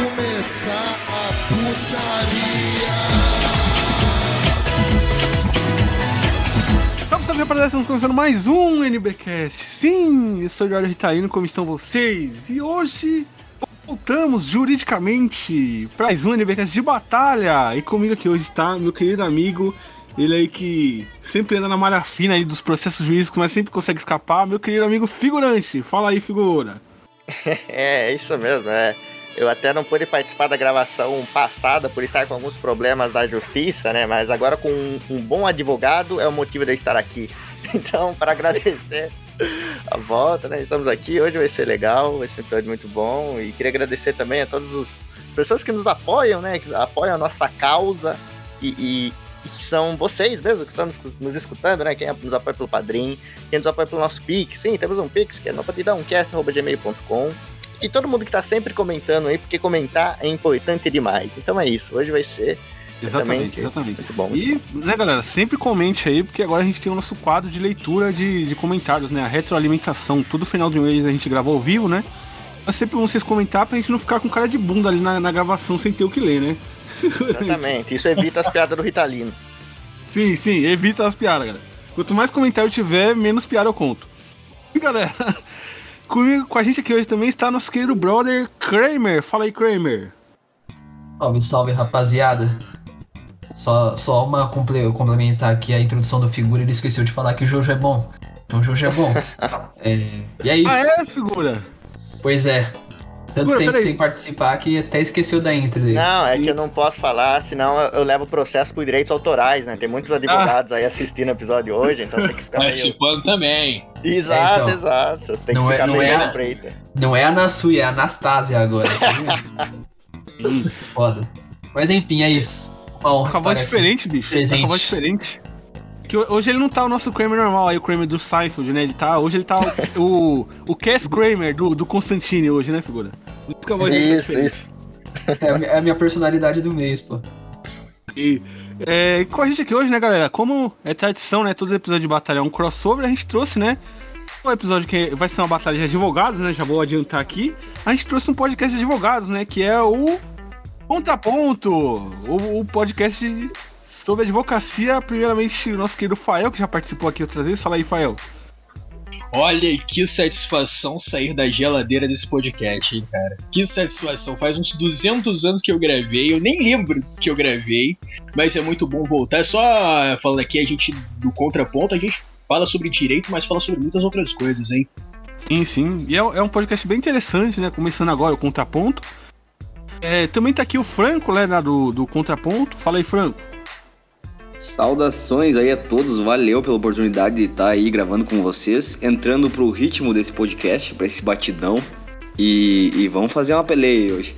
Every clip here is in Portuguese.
começar a putaria. Salve, salve, rapaziada, estamos começando mais um NBcast. Sim, eu sou o Jorge Ritaíno, como estão vocês? E hoje voltamos juridicamente para mais um NBcast de batalha. E comigo aqui hoje está meu querido amigo, ele aí que sempre anda na malha fina aí dos processos jurídicos, mas sempre consegue escapar, meu querido amigo figurante. Fala aí, figura. É, é isso mesmo, é. Eu até não pude participar da gravação passada por estar com alguns problemas da justiça, né? Mas agora com um, um bom advogado é o motivo de eu estar aqui. Então, para agradecer a volta, né? Estamos aqui, hoje vai ser legal, vai ser um episódio muito bom. E queria agradecer também a todas as pessoas que nos apoiam, né? Que apoiam a nossa causa e, e, que são vocês mesmo que estão nos, escutando, né? Quem nos apoia pelo Padrim, quem nos apoia pelo nosso Pix. Sim, temos um Pix que é nopatidãocast.gmail.com. E todo mundo que tá sempre comentando aí, porque comentar é importante demais. Então é isso, hoje vai ser Exatamente, exatamente. muito bom. E, né, galera, sempre comente aí, porque agora a gente tem o nosso quadro de leitura de, de comentários, né? A retroalimentação. Todo final de mês a gente grava ao vivo, né? Mas sempre bom vocês comentar pra gente não ficar com cara de bunda ali na, na gravação sem ter o que ler, né? Exatamente, isso evita as piadas do Ritalino. Sim, sim, evita as piadas, galera. Quanto mais comentário tiver, menos piada eu conto. E galera, comigo, com a gente aqui hoje também está nosso querido brother Kramer. Fala aí, Kramer. Salve, salve, rapaziada. Só, só uma comple- complementar aqui a introdução do figura, ele esqueceu de falar que o Jojo é bom. Então o Jojo é bom. É, e é isso. Ah, é, figura? Pois é. Tanto Figura, tempo peraí. sem participar que até esqueceu da intro dele. Não, é que eu não posso falar, senão eu, eu levo processo por direitos autorais, né? Tem muitos advogados aí assistindo o episódio hoje, então tem que ficar meio... Participando também. Exato, É, então. exato. Tem Não que é- ficar não meio é- na espreita. Não é a Nasu, é a Anastasia agora. tá vendo? Foda. Mas enfim, é isso. Uma honra Com a voz estar aqui. diferente, bicho. Com a Presente. voz diferente. Que ho- hoje ele não tá o nosso Kramer normal, aí o Kramer do Seinfeld, né? Ele tá. Hoje ele tá o, o, o Cass Kramer do, do Constantine hoje, né, figura? Isso tá Isso. É é a minha personalidade do mês, pô. E, é, com a gente aqui hoje, né, galera? Como é tradição, né? Todo episódio de batalha é um crossover, a gente trouxe, né? Um episódio que vai ser uma batalha de advogados, né? Já vou adiantar aqui. A gente trouxe um podcast de advogados, né? Que é o Contraponto, o, o podcast de- sobre advocacia. Primeiramente, o nosso querido Fael, que já participou aqui outras vezes. Fala aí, Fael. Olha que satisfação sair da geladeira desse podcast, hein, cara. Que satisfação. Faz uns 200 anos que eu gravei. Eu nem lembro que eu gravei, mas é muito bom voltar. Só falando aqui, a gente, do contraponto, a gente fala sobre direito, mas fala sobre muitas outras coisas, hein. Sim, sim. E é, é um podcast bem interessante, né? Começando agora o Contraponto. É, também tá aqui o Franco, né? Do, do Contraponto. Fala aí, Franco. Saudações aí a todos, valeu pela oportunidade de estar aí gravando com vocês, entrando pro ritmo desse podcast, pra esse batidão. E, e vamos fazer uma peleia hoje.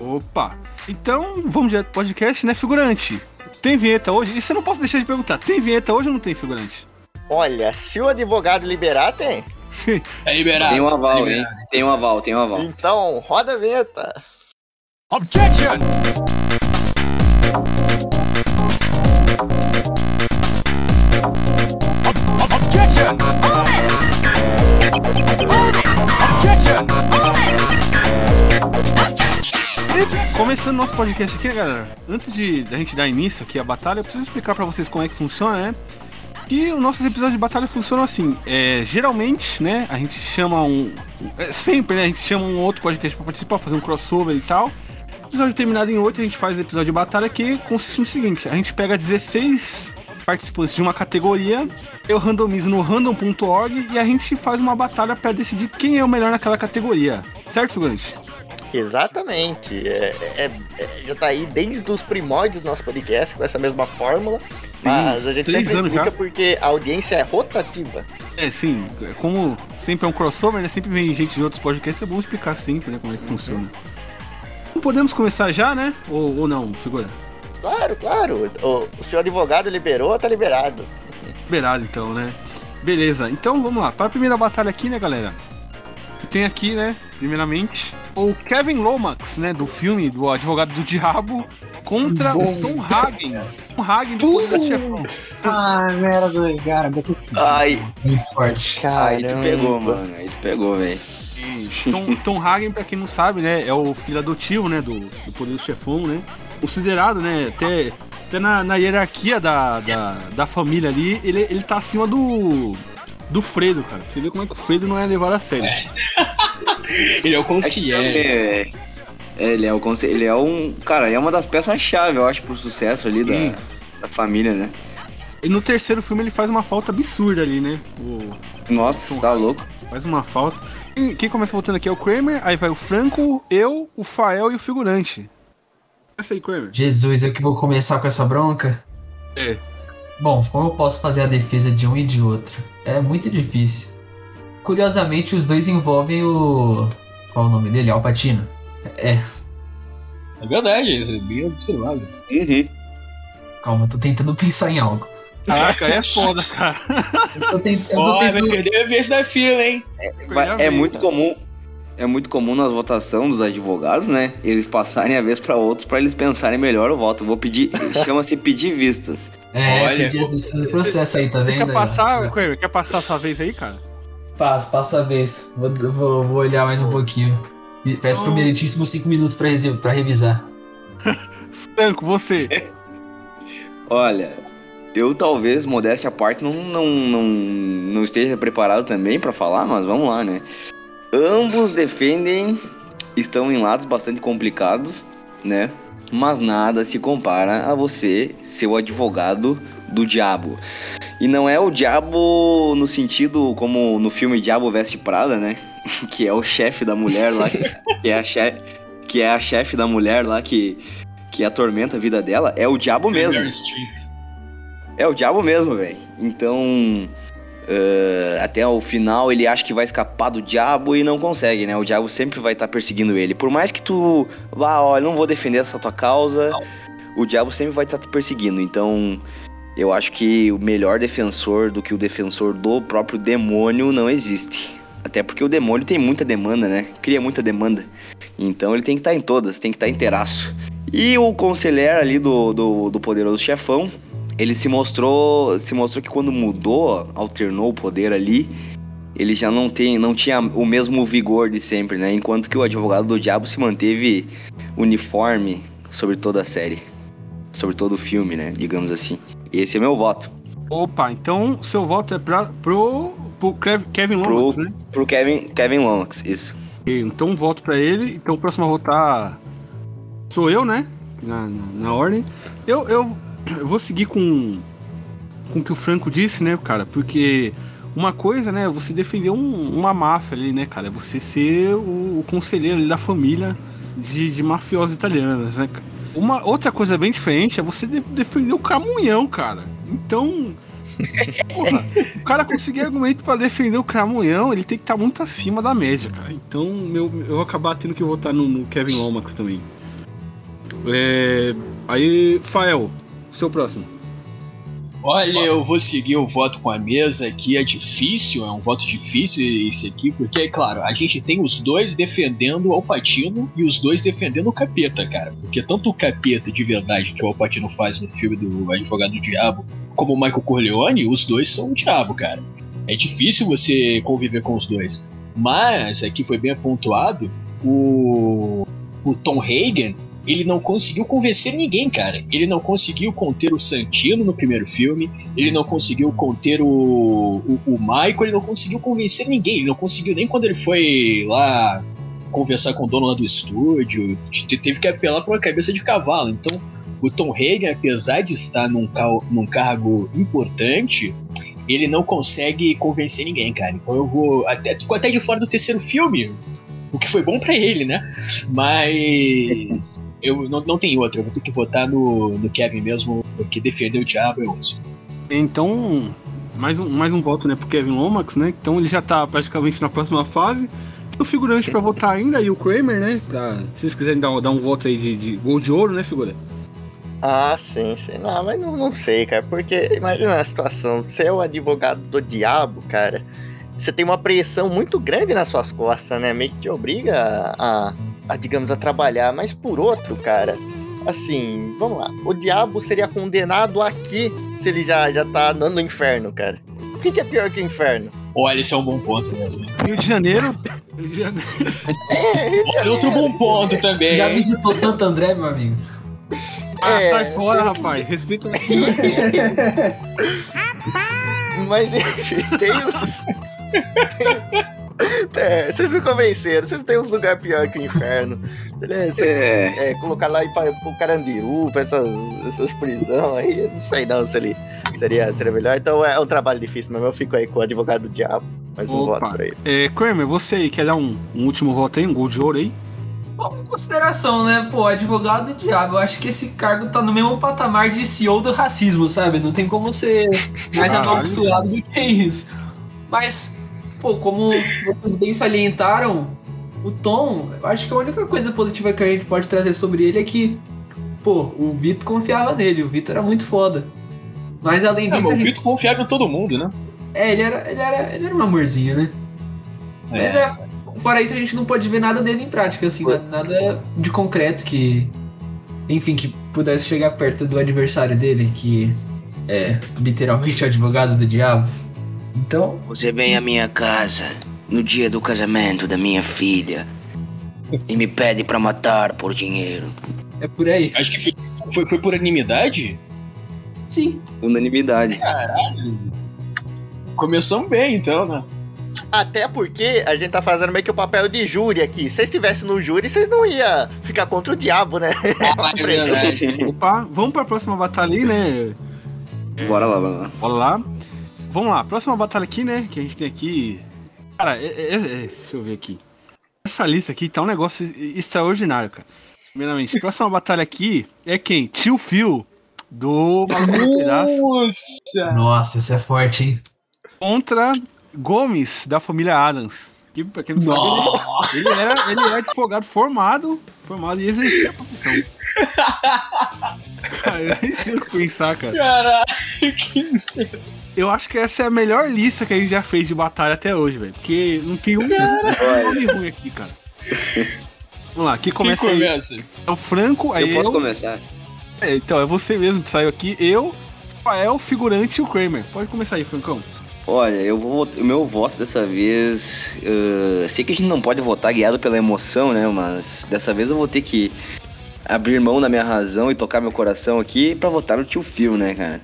Opa! Então, vamos direto pro podcast, né, figurante? Tem vinheta hoje? Isso eu não posso deixar de perguntar. Tem vinheta hoje ou não tem, figurante? Olha, se o advogado liberar, tem. É liberado. Tem um aval, é hein? Tem um aval, tem um aval. Então, roda a vinheta. Objection! Começando nosso podcast aqui, galera? Antes de da gente dar início aqui à batalha, eu preciso explicar pra vocês como é que funciona, né? Que os nossos episódios de batalha funcionam assim. É, geralmente, né, a gente chama um. é, sempre, né? A gente chama um outro podcast pra participar, fazer um crossover e tal. Episódio terminado em 8, a gente faz o episódio de batalha que consiste no seguinte: a gente pega 16 participantes de uma categoria, eu randomizo no random.org e a gente faz uma batalha pra decidir quem é o melhor naquela categoria. Certo, figurante? Exatamente. É, é- é- já tá aí desde os primórdios do nosso podcast com essa mesma fórmula. Mas a gente sempre explica já. porque a audiência é rotativa. É, sim, como sempre é um crossover, né? Sempre vem gente de outros podcasts, é bom explicar sempre, né, como é que funciona. Então podemos começar já, né? Ou, ou não, figura? Claro, claro. O, o seu advogado liberou, tá liberado. Liberado então, né? Beleza, então vamos lá. Para a primeira batalha aqui, né, galera? Tem aqui, né, primeiramente, o Kevin Lomax, né, do filme do Advogado do Diabo, contra o Tom Hagen. Tom Hagen do Poderoso Chefão. Ah, merda, cara, tudo. Ai, Muito forte. aí tu pegou, mano. Aí tu pegou, velho. Tom, Tom Hagen, pra quem não sabe, né, é o filho adotivo, né, do, do Poderoso Chefão, né? Considerado, né, até, até na, na hierarquia da, da, da família ali, ele, ele tá acima do, do Fredo, cara. Pra Você vê como é que o Fredo não é levado a sério. Ele é o concierge. É, ele é o conce- ele é um, cara, é uma das peças-chave, eu acho, pro sucesso ali Sim. da, da família, né? E no terceiro filme ele faz uma falta absurda ali, né? O, Nossa, tá louco. faz uma falta. Quem, quem começa voltando aqui é o Kramer, aí vai o Franco, eu, o Fael e o figurante. Essa aí, Kramer. Jesus, eu que vou começar com essa bronca? É. Bom, como eu posso fazer a defesa de um e de outro? É muito difícil. Curiosamente, os dois envolvem o. Qual é o nome dele? Alpatino. É, É verdade, isso é bem observado. Uhum. calma, eu tô tentando pensar em algo. Caraca, é foda, cara. Eu tô, vai tentando. perder a vez da fila, hein? Vai- É muito comum. É muito comum nas votações dos advogados, né? Eles passarem a vez pra outros pra eles pensarem melhor o voto. Eu vou pedir, chama-se pedir vistas. É, Olha. pedir esse, esse processo aí, tá vendo? Quer passar, Kramer? Quer passar a sua vez aí, cara? Passo, passo a vez. Vou, vou, vou olhar mais um pouquinho. Peço pro Oh. meritíssimo 5 minutos pra, resi- pra revisar. Franco, você. Olha, eu talvez, modéstia à parte, não, não, não, não esteja preparado também pra falar, mas vamos lá, né? Ambos defendem, estão em lados bastante complicados, né? Mas nada se compara a você ser o advogado do diabo. E não é o diabo no sentido como no filme Diabo Veste Prada, né? Que é o chefe da mulher lá, que é a chefe, que é a chefe da mulher lá que que atormenta a vida dela, é o diabo mesmo. É o diabo mesmo, velho. Então, eh, até o final ele acha que vai escapar do diabo e não consegue, né? O diabo sempre vai estar perseguindo ele. Por mais que tu vá, olha, não vou defender essa tua causa, o diabo sempre vai estar te perseguindo. Então, eu acho que o melhor defensor do que o defensor do próprio demônio não existe. Até porque o demônio tem muita demanda, né? Cria muita demanda. Então ele tem que estar em todas, tem que estar inteiraço. E o conselheiro ali do, do, do poderoso chefão, ele se mostrou, se mostrou que quando mudou, alternou o poder ali, ele já não tem, não tinha o mesmo vigor de sempre, né? Enquanto que o advogado do diabo se manteve uniforme sobre toda a série, sobre todo o filme, né? Digamos assim. Esse é meu voto Opa, então seu voto é pra, pro, pro Kev- Kevin Lomax, Pro- né? pro Kevin, Kevin Lomax, isso. Então voto pra ele. Então o próximo a votar sou eu, né? Na, na, na ordem. Eu, eu, eu vou seguir com, com o que o Franco disse, né, cara? Porque uma coisa, né, você defender um- uma máfia ali, né, cara? É você ser o, o conselheiro ali da família de, de mafiosos italianos, né? Uma outra coisa bem diferente é você de- defender o Cramunhão, cara. Então. Porra, o cara conseguir argumento pra defender o Cramunhão, ele tem que estar muito acima da média, cara. Então meu, eu vou acabar tendo que votar no, no Kevin Lomax também. É, aí, Fael, seu próximo. Olha, eu vou seguir o voto com a mesa aqui. É difícil, é um voto difícil esse aqui, porque, é claro, a gente tem os dois defendendo o Alpatino e os dois defendendo o Capeta, cara. Porque tanto o Capeta de verdade que o Alpatino faz no filme do Advogado do Diabo, como o Michael Corleone, os dois são o diabo, cara. É difícil você conviver com os dois. Mas, aqui foi bem pontuado, o, o Tom Hagen ele não conseguiu convencer ninguém, cara. Ele não conseguiu conter o Santino no primeiro filme, ele não conseguiu conter o, o, o Michael, ele não conseguiu convencer ninguém, ele não conseguiu nem quando ele foi lá conversar com o dono lá do estúdio, te- teve que apelar pra uma cabeça de cavalo. Então, o Tom Hagen, apesar de estar num, cal- num cargo importante, ele não consegue convencer ninguém, cara. Então eu vou. Até, ficou até de fora do terceiro filme, o que foi bom pra ele, né? Mas eu não, não tem outra, eu vou ter que votar no, no Kevin mesmo, porque defender o diabo é osso. Então, mais um, mais um voto né, pro Kevin Lomax, né? Então ele já tá praticamente na próxima fase. Tem o figurante pra votar ainda e o Kramer, né? Pra, se vocês quiserem dar, um- dar um voto aí de, de gol de ouro, né, figura? Ah, sim, sim. Não, mas não, não sei, cara. Porque imagina a situação. Você é o advogado do diabo, cara. Você tem uma pressão muito grande nas suas costas, né? Meio que te obriga a, a, digamos, a trabalhar. Mas por outro, cara, assim, vamos lá. O diabo seria condenado aqui se ele já, já tá andando no inferno, cara. O que, que é pior que o inferno? Olha, esse é um bom ponto mesmo. Rio de Janeiro. Rio de Janeiro. Olha, outro bom ponto também. Já visitou Santo André, meu amigo? Ah, É. sai fora, rapaz. Respeita. Mas enfim, tem uns. tem uns- É, vocês me convenceram, vocês têm uns lugares pior que o inferno. Você, É. é, colocar lá e pra, pro Carandiru, pra essas, essas prisões aí, eu não sei não se ele seria, seria melhor. Então é um trabalho difícil, mas eu fico aí com o advogado do diabo. Mais um Opa. voto pra ele. É, Kramer, você aí quer dar um, um último voto aí, um gol de ouro aí? Bom, consideração, né? Pô, advogado do diabo, eu acho que esse cargo tá no mesmo patamar de CEO do racismo, sabe? Não tem como ser mais Caralho. amaldiçoado do que isso. Mas, pô, como vocês bem salientaram, o Tom, acho que a única coisa positiva que a gente pode trazer sobre ele é que, pô, o Vitor confiava nele, o Vitor era muito foda. Mas além É, disso, mas o gente- Vitor confiava em todo mundo, né? é, ele era, ele, era, ele era um amorzinho, né? Mas é, fora isso, a gente não pode ver nada dele em prática, assim, na- nada de concreto que. Enfim, que pudesse chegar perto do adversário dele, que é literalmente o advogado do diabo. Então, Você vem à minha casa no dia do casamento da minha filha e me pede pra matar por dinheiro. é por aí. Acho que foi, foi, foi por unanimidade? Sim. Unanimidade. Começamos bem, então, né? Até porque a gente tá fazendo meio que o papel de júri aqui. Se vocês estivessem no júri, vocês não iam ficar contra o diabo, né? Ah, é. Opa, vamos pra próxima batalha aí, né? Bora lá, bora lá. Bora lá. Vamos lá, próxima batalha aqui, né? Que a gente tem aqui. Cara, é, é- é- deixa eu ver aqui. Essa lista aqui tá um negócio extraordinário, cara. Primeiramente, próxima batalha aqui é quem? Tio Phil, do Nossa! Nossa, isso é forte, hein? contra Gomes, da família Adams. Que, pra quem não sabe, Nossa! ele, ele era, ele é advogado formado, formado e exercia a profissão. Cara, eu nem sei o que pensar, cara. Caralho, que Eu acho que essa é a melhor lista que a gente já fez de batalha até hoje, velho. Porque não tem um, nome ruim aqui, cara. Vamos lá, aqui Quem começa aí. começa? É o Franco, aí Eu posso eu. começar? É, então, é você mesmo que saiu aqui. Eu, Rafael, figurante e o Kramer. Pode começar aí, Francão. Olha, eu vou. O meu voto dessa vez. eh, sei que a gente não pode votar guiado pela emoção, né? Mas dessa vez eu vou ter que abrir mão da minha razão e tocar meu coração aqui pra votar no tio Phil, né, cara?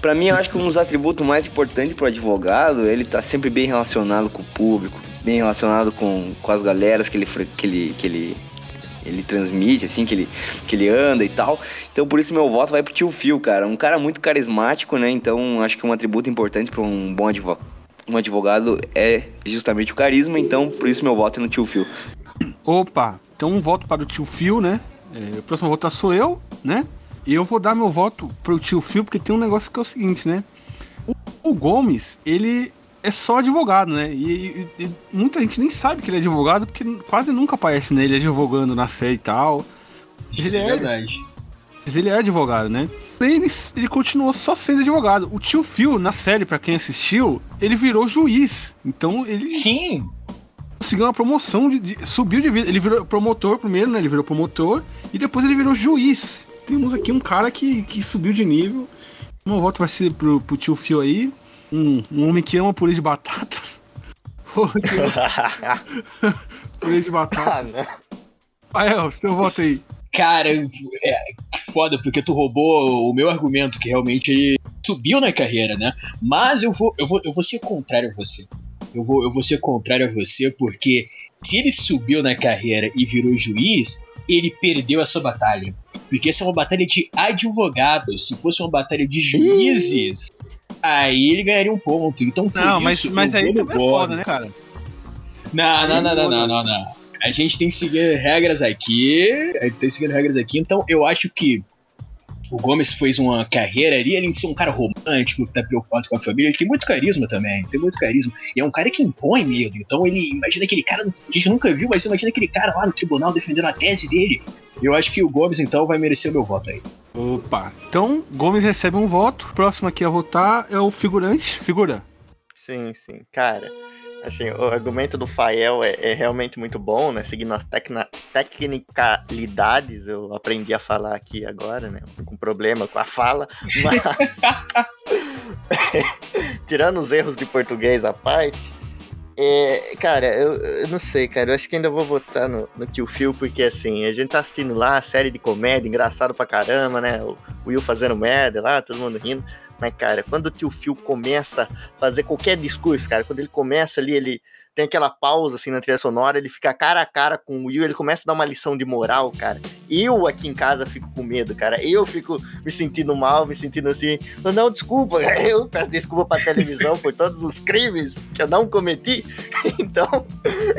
Pra mim, eu acho que um dos atributos mais importantes pro advogado, ele tá sempre bem relacionado com o público, bem relacionado com, com as galeras que ele, que ele, que ele, ele transmite, assim, que ele, que ele anda e tal. Então, por isso, meu voto vai pro tio Phil, cara. Um cara muito carismático, né? Então, acho que um atributo importante pra um bom advogado. Um advogado é justamente o carisma, então por isso meu voto é no tio Phil. Opa, então um voto para o tio Phil, né? É, o próximo voto sou eu, né? E eu vou dar meu voto pro tio Phil, porque tem um negócio que é o seguinte, né? O, o Gomes, ele é só advogado, né? E, e- e muita gente nem sabe que ele é advogado, porque quase nunca aparece nele advogando na série e tal. Isso Ele é é- verdade. Mas ele é advogado, né? Ele, ele continuou só sendo advogado. O tio Phil, na série, pra quem assistiu, ele virou juiz. Então ele Sim, conseguiu uma promoção, de, de- subiu de vida. Ele virou promotor primeiro, né? Ele virou promotor e depois ele virou juiz. Temos aqui um cara que, que subiu de nível. Meu voto vai ser pro, pro tio Phil aí. Um, um homem que ama purê de batatas. purê de ah, batatas. não. Rafael, seu voto aí. cara, é foda, porque tu roubou o meu argumento, que realmente subiu na carreira, né? Mas eu vou, eu vou, eu vou ser contrário a você. Eu vou, eu vou ser contrário a você, porque se ele subiu na carreira e virou juiz, ele perdeu essa batalha. Porque essa é uma batalha de advogados. Se fosse uma batalha de juízes, aí ele ganharia um ponto. Então, por Não, mas, isso, mas eu aí é foda, né, cara? Não, não, não, não, não, não, não. A gente tem que seguir regras aqui. A gente tem que seguir regras aqui. Então eu acho que o Gomes fez uma carreira ali, além de ser um cara romântico, que tá preocupado com a família, ele tem muito carisma também, tem muito carisma. E é um cara que impõe medo. Então ele imagina aquele cara, a gente nunca viu, mas imagina aquele cara lá no tribunal defendendo a tese dele. Eu acho que o Gomes, então, vai merecer o meu voto aí. Opa. Então, Gomes recebe um voto. Próximo aqui a votar é o figurante. Figura. Sim, sim. Cara, assim, o argumento do Fael é, é realmente muito bom, né? Seguindo as tecna- tecnicalidades, eu aprendi a falar aqui agora, né? Com problema com a fala, mas. tirando os erros de português à parte, é, cara, eu, eu não sei, cara. Eu acho que ainda vou votar no, no Tio Phil, porque assim, a gente tá assistindo lá a série de comédia, engraçado pra caramba, né? O, o Will fazendo merda lá, todo mundo rindo. Mas, cara, quando o tio Phil começa a fazer qualquer discurso, cara, quando ele começa ali, ele tem aquela pausa assim na trilha sonora, ele fica cara a cara com o Will, ele começa a dar uma lição de moral, cara. Eu aqui em casa fico com medo, cara. Eu fico me sentindo mal, me sentindo assim, não, desculpa, eu peço desculpa pra televisão por todos os crimes que eu não cometi. Então,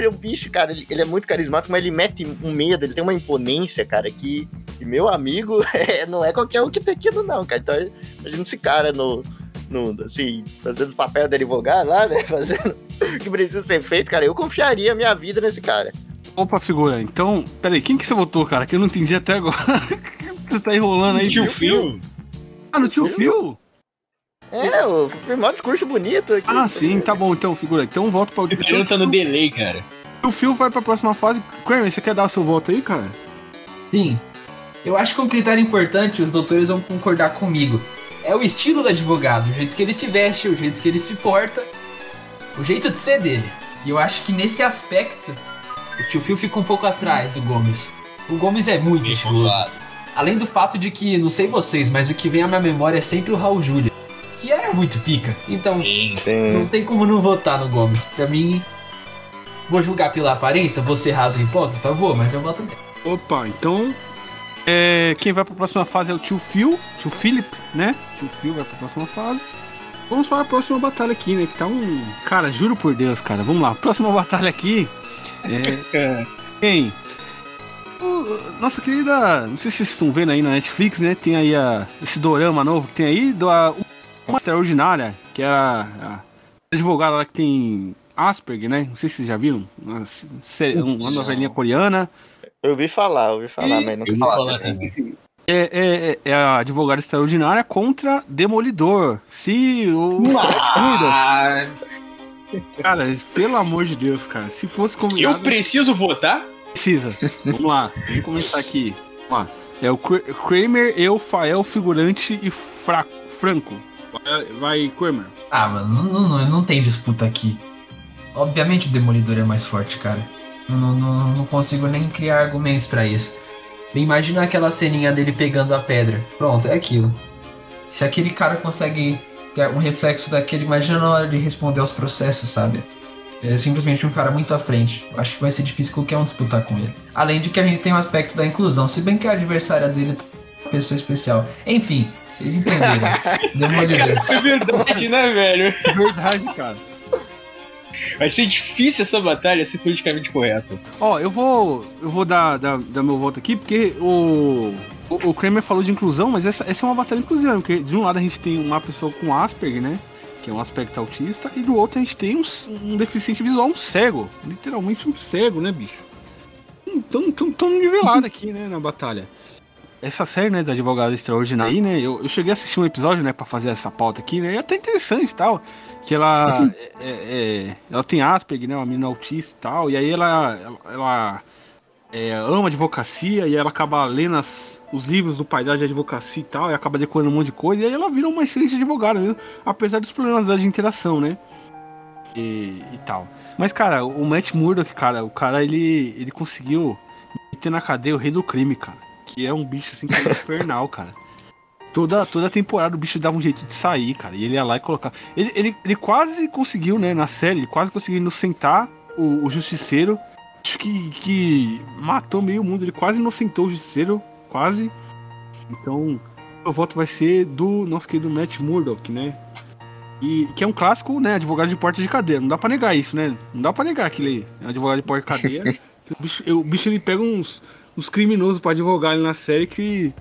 o bicho, cara, ele, ele, é muito carismático, mas ele mete um medo, ele tem uma imponência, cara, que, que meu amigo é, não é qualquer um que tem aquilo, não, cara. Então, imagina esse cara no no, assim, fazendo os papéis de advogado lá, né? Fazendo o que precisa ser feito, cara. Eu confiaria minha vida nesse cara. Opa, figura. Então, peraí, quem que você votou, cara? Que eu não entendi até agora. você tá enrolando aí. Tio Fio? Ah, no tio Fio? É, o maior discurso bonito aqui. Ah, sim, tá bom, então, figura. Então volto para o. Ele tá no delay, cara. O Phil vai pra próxima fase. Kramer, você quer dar o seu voto aí, cara? Sim. Eu acho que um critério importante, os doutores vão concordar comigo é o estilo do advogado, o jeito que ele se veste, o jeito que ele se porta, o jeito de ser dele. E eu acho que nesse aspecto, o tio Phil fica um pouco atrás do Gomes. O Gomes é muito estiloso. Além do fato de que, não sei vocês, mas o que vem à minha memória é sempre o Raul Júlia, que era muito pica. Então, Sim. não tem como não votar no Gomes. Pra mim, vou julgar pela aparência, vou ser raso e hipócrita, vou, mas eu voto nele. Opa, então é, quem vai para a próxima fase é o tio Phil, tio Philip, né? Tio Phil vai para a próxima fase. Vamos para a próxima batalha aqui, né? Que tá um. Cara, juro por Deus, cara. Vamos lá. Próxima batalha aqui. É. quem? O, nossa querida. Não sei se vocês estão vendo aí na Netflix, né? Tem aí a, esse dorama novo que tem aí. Do, a, uma extraordinária, que é a, a advogada lá que tem Asperger, né? Não sei se vocês já viram. Uma, uma novelinha coreana. Eu ouvi falar, ouvi falar, e... mas não ouvi falar, falar também. É, é, é, a advogada extraordinária contra Demolidor. Se o. Cara, pelo amor de Deus, cara. Se fosse combinado. Eu preciso votar? Precisa. Vamos lá, vamos começar aqui. Vamos lá. É o Kramer, eu, Fael, figurante e Fra Franco. Vai, vai Kramer. Ah, mano, não, não, não tem disputa aqui. Obviamente o Demolidor é mais forte, cara. Não, não, não consigo nem criar argumentos para isso. Imagina aquela ceninha dele pegando a pedra. Pronto, é aquilo. Se aquele cara consegue ter um reflexo daquele, imagina na hora de responder aos processos, sabe? É simplesmente um cara muito à frente. Acho que vai ser difícil qualquer um disputar com ele. Além de que a gente tem o um aspecto da inclusão, se bem que a adversária dele é uma pessoa especial. Enfim, vocês entenderam. Demolidor. É verdade, né, velho? É verdade, cara. Vai ser difícil essa batalha ser politicamente correta. Ó, eu vou. Eu vou dar, dar, dar meu voto aqui, porque o. O, o Kramer falou de inclusão, mas essa, essa é uma batalha inclusiva, porque de um lado a gente tem uma pessoa com Asperger, né? Que é um aspecto autista, e do outro a gente tem um, um deficiente visual, um cego. Literalmente um cego, né, bicho? Então, tão, tão nivelado aqui, né, na batalha. Essa série, né, da advogada extraordinária aí, né? Eu, eu cheguei a assistir um episódio, né, pra fazer essa pauta aqui, né? E é até interessante e tal que ela é, é, é, ela tem Asperger, né, uma menina autista e tal, e aí ela, ela, ela é, ama advocacia e ela acaba lendo as, os livros do pai dela de advocacia e tal, e acaba decorando um monte de coisa, e aí ela vira uma excelente advogada mesmo, apesar dos problemas de interação, né, e, e tal. Mas, cara, o Matt Murdock, cara, o cara, ele, ele conseguiu meter na cadeia o rei do crime, cara, que é um bicho, assim, que é infernal, cara. Toda, toda temporada o bicho dava um jeito de sair, cara. E ele ia lá e colocar. Ele, ele, ele quase conseguiu, né, na série, ele quase conseguiu inocentar o, o Justiceiro. Acho que, que matou meio mundo. Ele quase inocentou o Justiceiro. Quase. Então, o voto vai ser do nosso querido Matt Murdock, né? E que é um clássico, né? Advogado de porta de cadeia. Não dá pra negar isso, né? Não dá pra negar que ele é advogado de porta de cadeia. o, bicho, o bicho ele pega uns, uns criminosos pra advogar ali na série que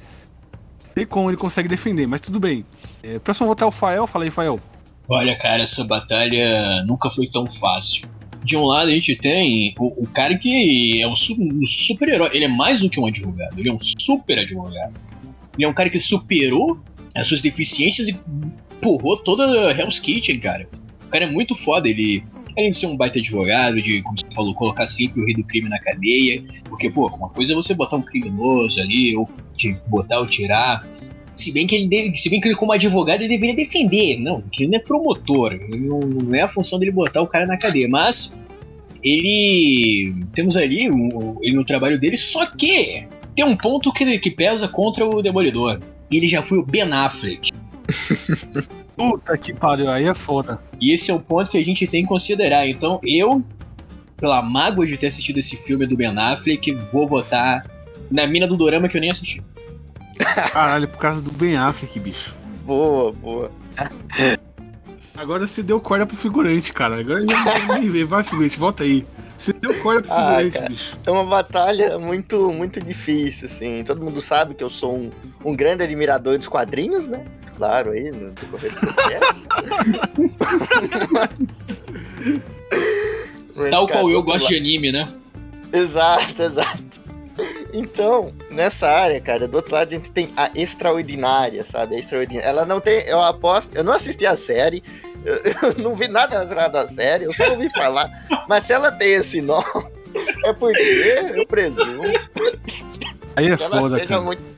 sei como ele consegue defender, mas tudo bem. É, próximo a votar é o Fael, fala aí, Fael. Olha, cara, essa batalha nunca foi tão fácil. De um lado a gente tem o, o cara que é um, um super-herói, ele é mais do que um advogado, ele é um super advogado. Ele é um cara que superou as suas deficiências e empurrou toda Hell's Kitchen, cara. O cara é muito foda, ele. Além de ser um baita advogado, de, como você falou, colocar sempre o rei do crime na cadeia. Porque, pô, uma coisa é você botar um criminoso ali, ou de botar ou tirar. Se bem que ele deve, se bem que ele como advogado ele deveria defender, não, ele não é promotor, não, não é a função dele botar o cara na cadeia, mas ele temos ali um, ele no trabalho dele, só que tem um ponto que, que pesa contra o Demolidor. Ele já foi o Ben Affleck. Puta que pariu, aí é foda. E esse é o ponto que a gente tem que considerar. Então, eu, pela mágoa de ter assistido esse filme do Ben Affleck, vou votar na mina do Dorama que eu nem assisti. Caralho, por causa do Ben Affleck, bicho. Boa, boa. Agora você deu corda pro figurante, cara. Agora nem vê. Vai, figurante, volta aí. Você deu corda pro Ah, figurante, cara. bicho. É uma batalha muito, muito difícil, assim. Todo mundo sabe que eu sou um, um grande admirador dos quadrinhos, né? Claro, aí, no decorrer do podcast. Mas, Tal cara, qual eu gosto lá. de anime, né? Exato, exato. Então, nessa área, cara, do outro lado a gente tem a extraordinária, sabe? A extraordinária. Ela não tem, eu aposto, eu não assisti a série, eu, eu não vi nada relacionado à série, eu só ouvi falar. Mas se ela tem esse nome, é porque eu presumo Aí é que ela foda, seja cara. muito.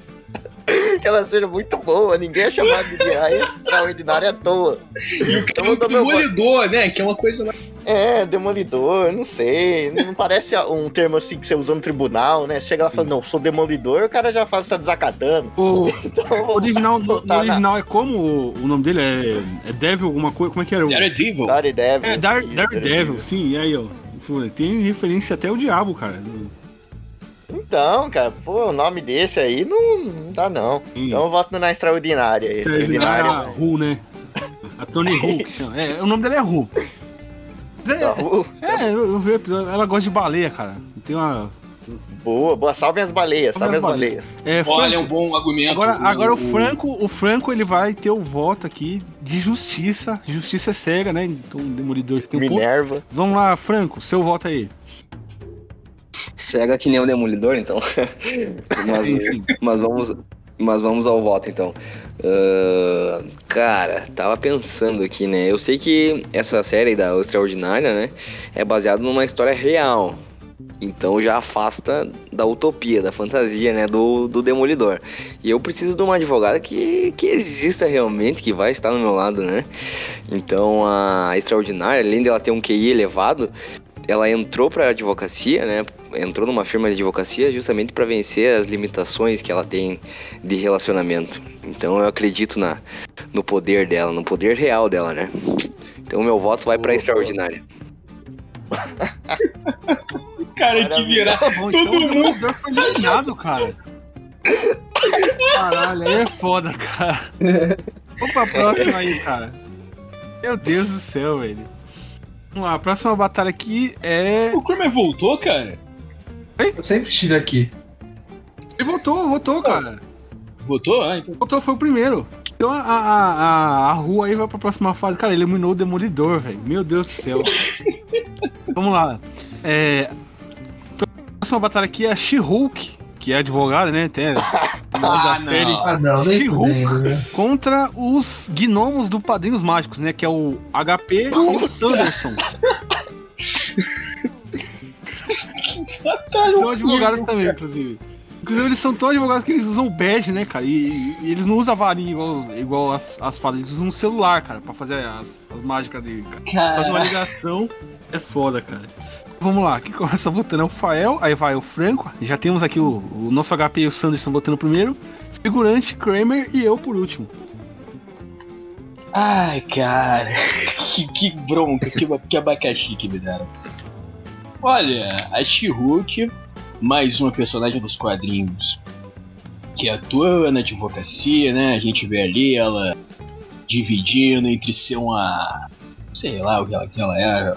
Que ela seja muito boa, ninguém é chamado de a extraordinária à toa. E o cara dar meu voto. Demolidor, né? Que é uma coisa mais. É, demolidor, não sei. Não parece um termo assim que você usa no tribunal, né? Chega lá e fala, não, sou demolidor, o cara já fala que tá desacatando. O Então, o original, o na- original é como? O, o nome dele é, é Devil alguma coisa? Como é que era? o- Daredevil. Daredevil. É, Dar, Daredevil, sim, e aí, ó. Tem referência até ao diabo, cara. Então, cara, pô, o nome desse aí não, não dá não. Sim. Então eu voto na Extraordinária. É a Extraordinária. Ru, né? A Tony Ru, que. É, o nome dela é Ru. Da É, é, eu, vi o episódio. Ela gosta de baleia, cara. Tem uma. Boa, boa. Salve as baleias, salve as baleias. É, Olha, é Franco, um bom argumento. agora, agora o Franco, o Franco, ele vai ter o voto aqui de justiça. Justiça é cega, né? Então o Demolidor tem um. Minerva. Vamos lá, Franco, seu voto aí. Cega que nem o Demolidor, então. mas, mas vamos. Mas vamos ao voto então. Ahn, cara, tava pensando aqui, né? Eu sei que essa série da Extraordinária, né? É baseada numa história real. Então já afasta da utopia, da fantasia, né? Do, do Demolidor. E eu preciso de uma advogada que, que exista realmente, que vai estar no meu lado, né? Então a Extraordinária, além dela ter um QI elevado, ela entrou para advocacia, né? Entrou numa firma de advocacia justamente para vencer as limitações que ela tem de relacionamento. Então eu acredito na no poder dela, no poder real dela, né? Então meu voto vai para Extraordinária. Cara, que virar. Tá bom, Todo então mundo- foi eliminado, cara. Caralho, aí é foda, cara. Vamos pra próxima aí, cara. Meu Deus do céu, velho. Vamos lá, a próxima batalha aqui é. O Kramer voltou, cara? Eu sempre estive aqui. Ele votou, votou, cara. Votou? Ah, então. Votou, foi o primeiro. Então a, a, a, a rua aí vai pra próxima fase. Cara, ele eliminou o Demolidor, velho. Meu Deus do céu. Vamos lá. É. A próxima batalha aqui é a She-Hulk, que é advogada, né? Tem Ah, não. série. Ah, não, nem She-Hulk. né? contra os gnomos do Padrinhos Mágicos, né? Que é o HP e o Sanderson. São advogados também, inclusive. Inclusive, eles são tão advogados que eles usam o badge, né, cara? E, e eles não usam a varinha igual, igual as, as fadas, eles usam um celular, cara, pra fazer as, as mágicas dele, cara. Fazer uma ligação é foda, cara. Vamos lá, quem começa votando é o Fael, aí vai o Franco, já temos aqui o, o nosso HP e o Sanderson votando primeiro, figurante, Kramer e eu por último. Ai, cara. Que, que bronca, que, que abacaxi que me deram. Olha, a She-Hulk, mais uma personagem dos quadrinhos que atua na advocacia, né? A gente vê ali ela dividindo entre ser uma. sei lá o que ela, que ela é.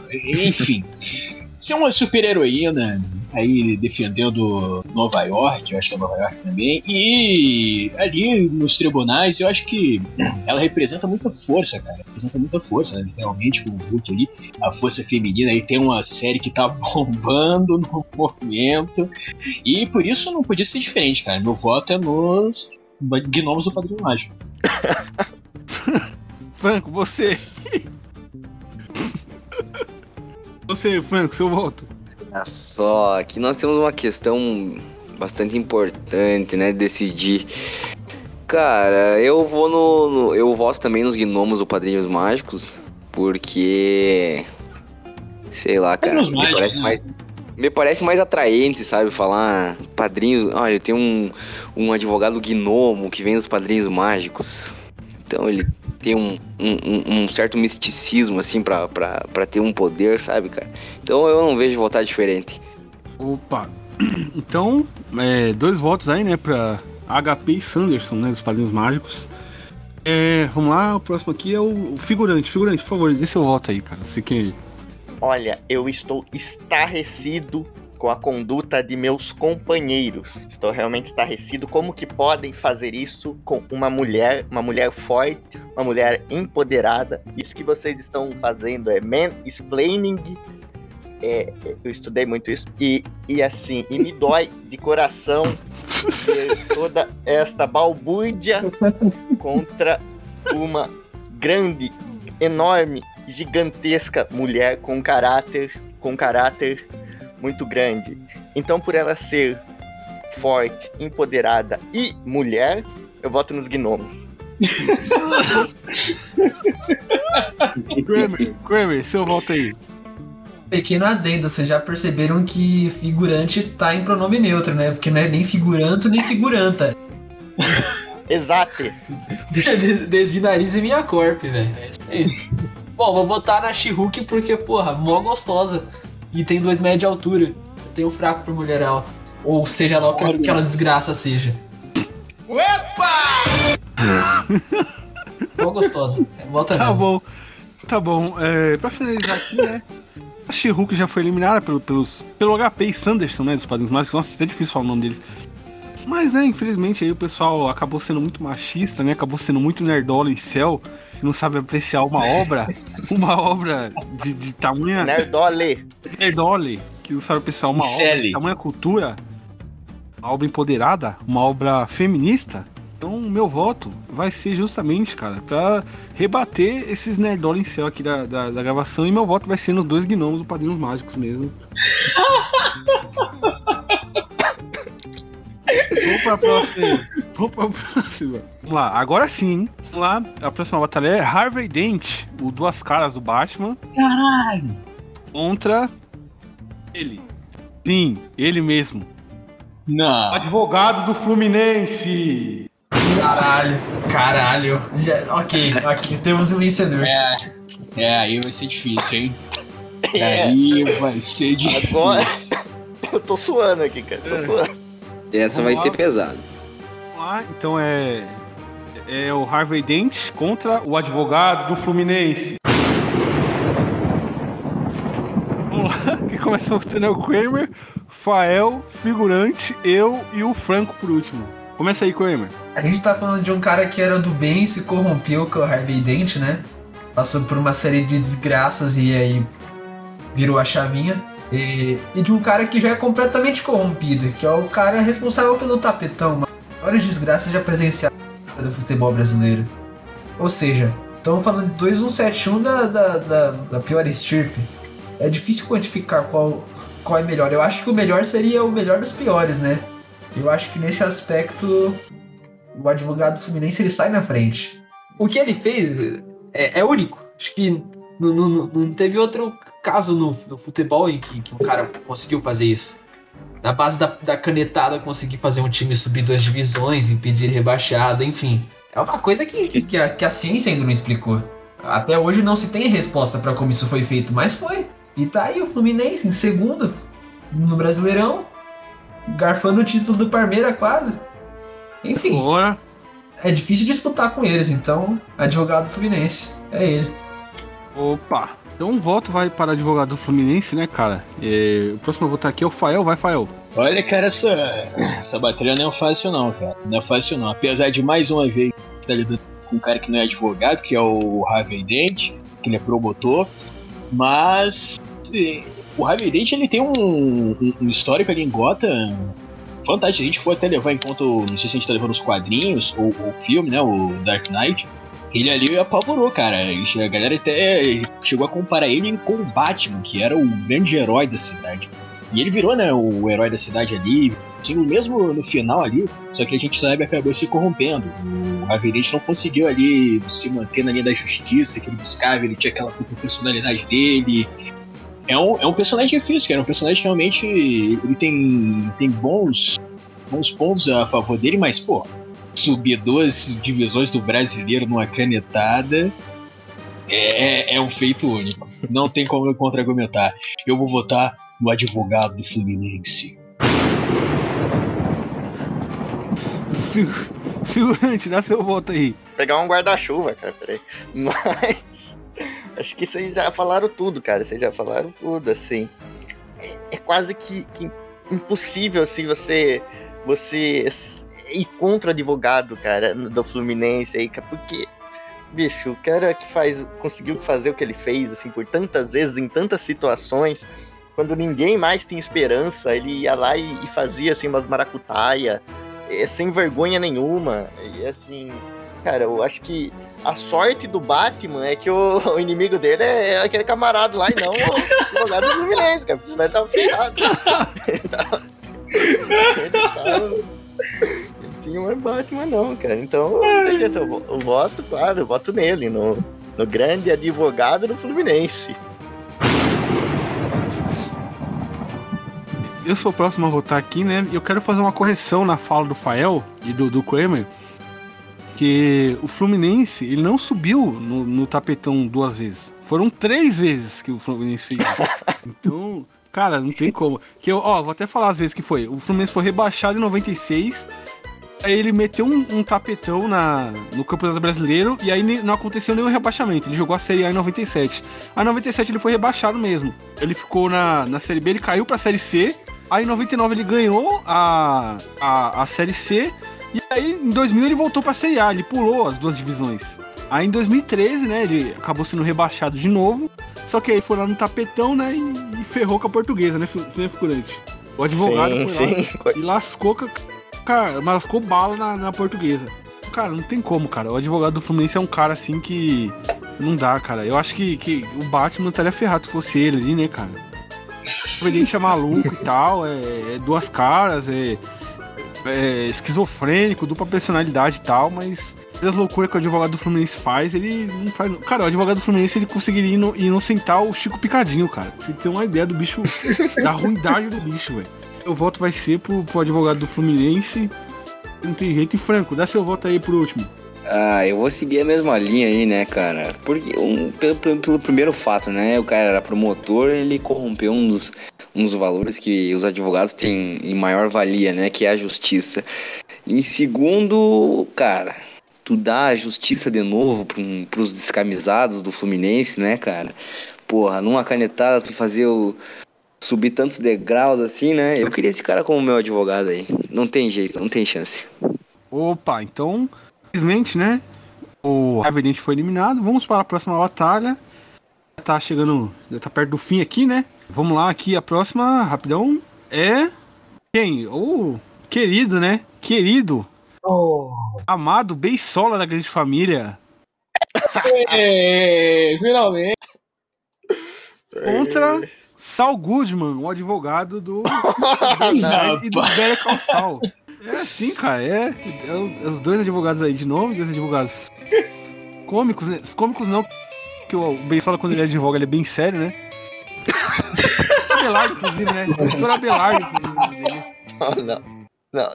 Enfim. ser uma super-heroína aí defendendo Nova York, eu acho que é Nova York também. E ali nos tribunais, eu acho que ela representa muita força, cara. Representa muita força, né? Literalmente, com o Hulk ali, a força feminina. Aí tem uma série que tá bombando no momento. E por isso não podia ser diferente, cara. Meu voto é nos Gnomos do Padrinho Mágico. Franco, você. Você, Franco, seu voto. Olha só, aqui nós temos uma questão bastante importante, né? de Decidir. Cara, eu vou no, no- Eu voto também nos gnomos do Padrinhos Mágicos, porque. Sei lá, cara. Padrinhos me, Mágicos, parece né? mais, me parece mais atraente, sabe? Falar padrinho. Olha, tem um, um advogado gnomo que vem dos Padrinhos Mágicos. Então ele tem um, um, um- certo misticismo, assim, pra, pra, pra ter um poder, sabe, cara? Então eu não vejo votar diferente. Opa. Então, é, dois votos aí, né, pra HP e Sanderson, né, dos Padrinhos Mágicos. É, vamos lá, o próximo aqui é o, figurante. Figurante, por favor, dê seu voto aí, cara. Você que Olha, eu estou estarrecido com a conduta de meus companheiros. Estou realmente estarrecido. Como que podem fazer isso com uma mulher, uma mulher forte, uma mulher empoderada? Isso que vocês estão fazendo é man-explaining. É, eu estudei muito isso. E, e assim, e me dói de coração ver toda esta balbúrdia contra uma grande, enorme, gigantesca mulher com caráter, com caráter muito grande. Então, por ela ser forte, empoderada e mulher, eu voto nos gnomos. Kramer, Kramer, seu voto aí. Pequeno adendo, vocês já perceberam que figurante tá em pronome neutro, né? Porque não é nem figuranto nem figuranta. Exato. Desvinarize minha corp, velho. É isso aí. Bom, vou botar na She-Hulk porque, porra, mó gostosa. E tem dois metros de altura. Eu tenho um fraco por mulher alta. Ou seja lá o que aquela desgraça seja. Mó gostosa. Volta Tá não. bom. Tá bom. É, pra finalizar aqui, né? A She-Hulk já foi eliminada pelo, pelos, pelo HP e Sanderson, né? Dos Padrinhos Mágicos. Nossa, é difícil falar o nome deles. Mas, é, infelizmente, aí o pessoal acabou sendo muito machista, né? Acabou sendo muito nerdola em céu. Não sabe apreciar uma obra. Uma obra de, de tamanha. Nerdole. Nerdole. Que não sabe apreciar uma obra de tamanha cultura. Uma obra empoderada. Uma obra feminista. Então, o meu voto vai ser justamente, cara, pra rebater esses nerdola em céu aqui da, da, da gravação. E meu voto vai ser nos dois gnomos do Padrinhos Mágicos mesmo. Vamos pra próxima. Vamos pra próxima. Vamos lá, agora sim, hein? Vamos lá, a próxima batalha é Harvey Dent, o Duas Caras do Batman, Caralho! contra ele. Sim, ele mesmo. Não. Advogado do Fluminense. Caralho, caralho. Já- ok, ok, temos um vencedor. É, é, aí vai ser difícil, hein? É, Aí vai ser difícil. Agora- eu tô suando aqui, cara. Tô É. suando. Essa vai Vamos ser lá. pesada. Vamos lá, então é. É o Harvey Dent contra o advogado do Fluminense. Vamos lá, votando é o Kramer, Fael, figurante, eu e o Franco por último. Começa aí, Kramer. A gente tá falando de um cara que era do bem e se corrompeu, que é o Harvey Dent, né? Passou por uma série de desgraças e aí virou a chavinha. E, e de um cara que já é completamente corrompido, que é o cara responsável pelo tapetão, maiores desgraças já presenciadas do futebol brasileiro. Ou seja, estamos falando de 2171 da, da, da, da pior estirpe. É difícil quantificar qual, qual é melhor. Eu acho que o melhor seria o melhor dos piores, né? Eu acho que nesse aspecto o advogado fluminense ele sai na frente. O que ele fez é, é único. Acho que não, não, não- teve outro caso no, no futebol em que, que um cara conseguiu fazer isso. Na base da, da canetada, conseguir fazer um time subir duas divisões, impedir rebaixado, enfim. É uma coisa que, que, que a, que a ciência ainda não explicou. Até hoje não se tem resposta para como isso foi feito, mas foi. E tá aí o Fluminense em segundo no Brasileirão, garfando o título do Parmeira quase. Enfim, é difícil disputar com eles, então, advogado fluminense, é ele. Opa. Então um voto vai para advogado do Fluminense, né, cara? É, o próximo a votar aqui é o Fael, vai, Fael. Olha, cara, essa, essa batalha não é fácil não, cara. Não é fácil não. Apesar de mais uma vez estar lidando com um cara que não é advogado, que é o Harvey Dent, que ele é promotor, mas o Harvey Dent ele tem um, um- um histórico ali em Gotham fantástico. A gente for até levar em conta, não sei se a gente tá levando os quadrinhos ou o filme, né, o Dark Knight, ele ali apavorou, cara. A galera até chegou a comparar ele com o Batman, que era o grande herói da cidade. E ele virou, né, o herói da cidade ali, Sim, mesmo no final ali, só que a gente sabe acabou se corrompendo. O Ravenete não conseguiu ali se manter na linha da justiça que ele buscava, ele tinha aquela personalidade dele. É um, é um personagem difícil, cara. É um personagem que realmente ele tem, tem bons, bons pontos a favor dele, mas, pô, subir duas divisões do brasileiro numa canetada é, é um feito único. Não tem como contra-argumentar. Eu vou votar no advogado do Fluminense. Figurante, dá seu voto aí. Pegar um guarda-chuva, cara, peraí. Mas. Acho que vocês já falaram tudo, cara. Vocês já falaram tudo, assim. É, é quase que, que impossível, assim, você. Você ir contra o advogado, cara, do Fluminense aí, porque bicho, o cara que faz, conseguiu fazer o que ele fez, assim, por tantas vezes, em tantas situações, quando ninguém mais tem esperança, ele ia lá e, e fazia, assim, umas maracutaia, é, sem vergonha nenhuma, e assim, cara, eu acho que a sorte do Batman é que o, o inimigo dele é, é, aquele camarada lá e não o advogado do Fluminense, cara, porque senão ele tava ferrado. ele tava... Ele tava tinha um Batman, não, cara. Então, eu, eu voto, claro, eu voto nele, no, no grande advogado do Fluminense. Eu sou o próximo a votar aqui, né? Eu quero fazer uma correção na fala do Fael e do, do Kramer. Que o Fluminense, ele não subiu no, no tapetão duas vezes. Foram três vezes que o Fluminense fez. Então, cara, não tem como. Que eu, ó, vou até falar as vezes que foi. O Fluminense foi rebaixado em 96, Aí ele meteu um, um, tapetão na, no Campeonato Brasileiro e aí não aconteceu nenhum rebaixamento. Ele jogou a Série A em 97. A 97 ele foi rebaixado mesmo. Ele ficou na, na Série B, ele caiu pra Série C. Aí em 99 ele ganhou a, a, a Série C. E aí em 2000 ele voltou pra Série A, ele pulou as duas divisões. Aí em 2013, né, ele acabou sendo rebaixado de novo. Só que aí foi lá no tapetão, né, e, e ferrou com a portuguesa, né, né figurante? O advogado sim, foi sim. lá e lascou com a cara, lascou bala na, na portuguesa. Cara, não tem como, cara. O advogado do Fluminense é um cara assim que. Não dá, cara. Eu acho que, que o Batman estaria ferrado se fosse ele ali, né, cara? O Obediente é maluco e tal, é, é duas caras, é, é, esquizofrênico, dupla personalidade e tal, mas as loucuras que o advogado do Fluminense faz, ele não faz. Cara, o advogado do Fluminense ele conseguiria inocentar o Chico Picadinho, cara. Você tem uma ideia do bicho, da ruindade do bicho, velho. O voto vai ser pro, pro advogado do Fluminense. Não tem jeito. E Franco, dá seu voto aí por último. Ah, eu vou seguir a mesma linha aí, né, cara? Porque um, pelo, pelo, pelo, primeiro fato, né? O cara era promotor, ele corrompeu um dos, um dos valores que os advogados têm em maior valia, né? Que é a justiça. Em segundo, cara, tu dá a justiça de novo um, pros descamisados do Fluminense, né, cara? Porra, numa canetada tu fazer o, subir tantos degraus assim, né? Eu queria esse cara como meu advogado aí. Não tem jeito, não tem chance. Opa, então, infelizmente, né? O Ravenite foi eliminado. Vamos para a próxima batalha. Tá chegando, já tá perto do fim aqui, né? Vamos lá aqui, a próxima, rapidão, é quem? O querido, né? Querido. Oh. Amado Beisola da grande família. É, finalmente. Contra Sal Goodman, o advogado do. do e do Better Call Saul. É assim, cara. É, é, é, os dois advogados aí de novo, dois advogados cômicos, né? Cômicos não, que o Beisola, quando ele advoga, ele é bem sério, né? Abelardo, inclusive, né? Doutor Abelardo, inclusive. Oh, não. Não.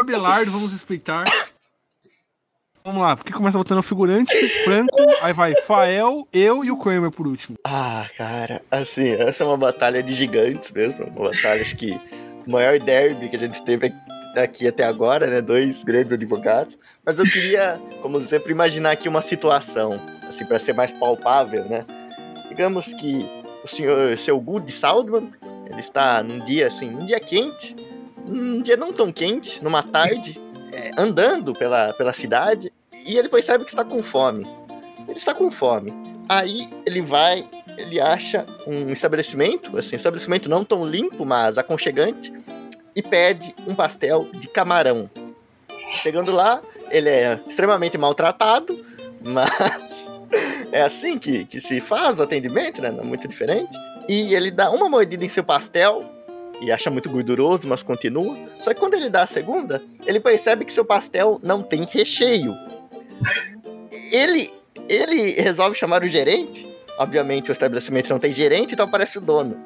Abelardo, vamos respeitar. Vamos lá, porque começa botando o figurante, Franco, aí vai Fael, eu e o Kramer por último. Ah, cara, assim, essa é uma batalha de gigantes mesmo. Uma batalha, acho que o maior derby que a gente teve aqui até agora, né? Dois grandes advogados. Mas eu queria, como sempre, imaginar aqui uma situação, assim, para ser mais palpável, né? Digamos que o senhor, seu Good Saldman, ele está num dia, assim, num dia quente, um dia não tão quente, numa tarde, é, andando pela, pela cidade e ele percebe que está com fome. Ele está com fome. Aí ele vai, ele acha um estabelecimento, assim, um estabelecimento não tão limpo, mas aconchegante, e pede um pastel de camarão. Chegando lá, ele é extremamente maltratado, mas é assim que, que se faz o atendimento, né? Não é muito diferente. E ele dá uma mordida em seu pastel e acha muito gorduroso, mas continua. Só que quando ele dá a segunda, ele percebe que seu pastel não tem recheio. Ele, ele resolve chamar o gerente. Obviamente o estabelecimento não tem gerente, então aparece o dono.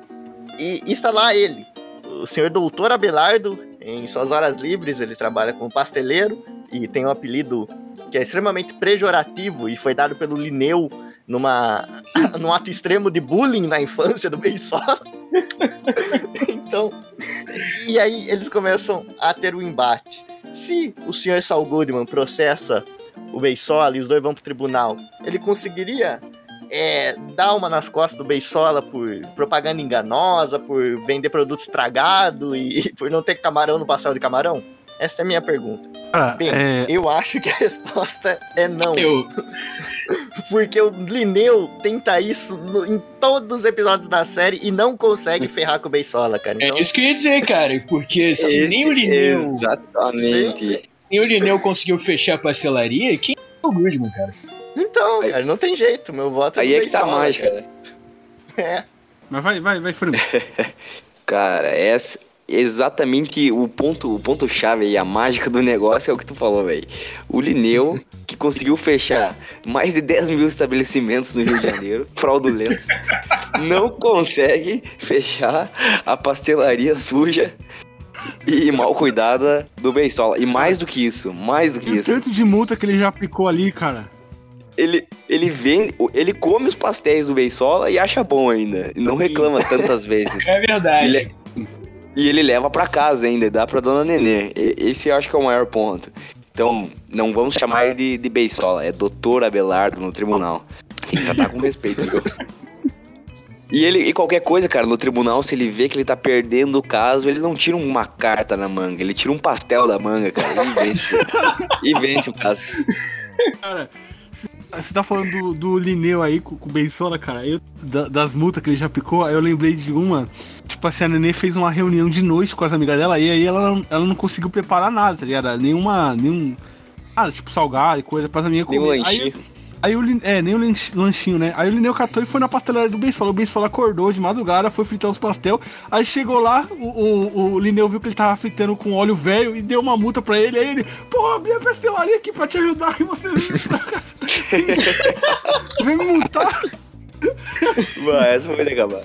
E lá ele, o senhor doutor Abelardo. Em suas horas livres ele trabalha como pasteleiro e tem um apelido que é extremamente pejorativo e foi dado pelo Linneu numa, num ato extremo de bullying na infância do Beisola. então, e aí eles começam a ter o um embate. Se o senhor Saul Goodman processa o Beisola e os dois vão pro tribunal, ele conseguiria é, dar uma nas costas do Beisola por propaganda enganosa, por vender produto estragado e, e por não ter camarão no pastel de camarão? Essa é a minha pergunta. Cara, Bem, é, eu acho que a resposta é não. Eu, Porque o Linneu tenta isso no- em todos os episódios da série e não consegue ferrar com o Beisola, cara. Então, é isso que eu ia dizer, cara. Porque se Esse- nem o Lineu, Exatamente. Sim, nem o Lineu conseguiu fechar a pastelaria, quem é o Goodman, cara? então, cara, não tem jeito. Meu voto é Aí é que tá mágica, cara. né? É. mas vai, vai, vai, frango. Cara, essa exatamente o ponto, o ponto chave aí, a mágica do negócio é o que tu falou, velho. O Lineu, que conseguiu fechar mais de 10 mil estabelecimentos no Rio de Janeiro, fraudulentos, não consegue fechar a pastelaria suja e mal cuidada do Beisola. E mais do que isso, mais do que E o isso, tanto de multa que ele já aplicou ali, cara. ele, ele vende, ele come os pastéis do Beisola e acha bom ainda. E não reclama tantas vezes. É verdade. Ele- E ele leva pra casa ainda, dá pra dona Nenê. E- Esse eu acho que é o maior ponto. Então, não vamos chamar ele de, de Beisola, é doutor Abelardo no tribunal. Tem que tratar com respeito, viu? E ele, e qualquer coisa, cara, no tribunal, se ele vê que ele tá perdendo o caso, ele não tira uma carta na manga, ele tira um pastel da manga, cara, e vence. e vence o caso. Cara, você tá falando do, do Lineu aí com, com o Bensola, cara. Eu, da- das multas que ele já aplicou, aí eu lembrei de uma. Tipo assim, a Nenê fez uma reunião de noite com as amigas dela e aí ela, não- ela não conseguiu preparar nada, tá ligado? Nenhuma. Nenhum. Ah, tipo salgado e coisa pras amigas comer. lanchinho. Aí, aí o Lin- É, nem o lanch- lanchinho, né? Aí o Lineu catou e foi na pastelaria do Bensola. O Bensola acordou de madrugada, foi fritar os pastel. Aí chegou lá, o, o, o Lineu viu que ele tava fritando com óleo velho e deu uma multa pra ele. Aí ele, pô, abri a pastelaria aqui pra te ajudar e você. Vem me multar? Vai, essa foi legal. mano.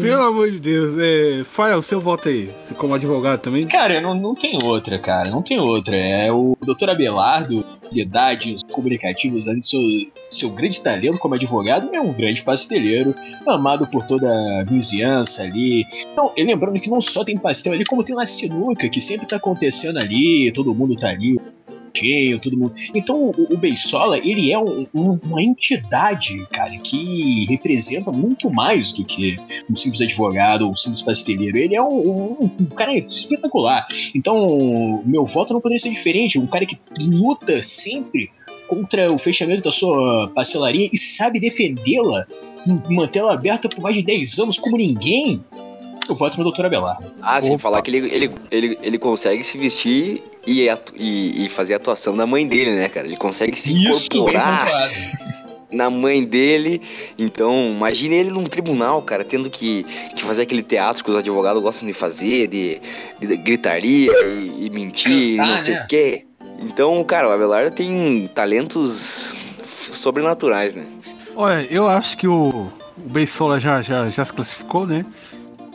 Pelo amor de Deus. É, Fael, seu voto aí. Como advogado também? Cara, não, não tem outra, cara. Não tem outra. É o Dr. Abelardo, habilidades comunicativas, além do seu, seu grande talento como advogado, é um grande pasteleiro, amado por toda a vizinhança ali. Então, e lembrando que não só tem pastel ali, como tem uma sinuca que sempre tá acontecendo ali, todo mundo tá ali. Cheio, todo mundo. Então o, o Beisola, ele é um- um- uma entidade, cara, que representa muito mais do que um simples advogado ou um simples pasteleiro. Ele é um, um- um cara espetacular. Então, meu voto não poderia ser diferente. Um cara que luta sempre contra o fechamento da sua pastelaria e sabe defendê-la, mantê-la aberta por mais de 10 anos como ninguém. Eu voto no Dr. Abelardo. Ah, sem Opa. falar que ele, ele, ele, ele consegue se vestir e, atu- e, e fazer a atuação da mãe dele, né, cara? Ele consegue se bem incorporar na mãe dele. Então, imagine ele num tribunal, cara, tendo que, que fazer aquele teatro que os advogados gostam de fazer, de, de gritaria e, e mentir, Cantar, não sei né? o quê. Então, cara, o Abelardo tem talentos sobrenaturais, né? Olha, eu acho que o, o Beisola já, já, já se classificou, né?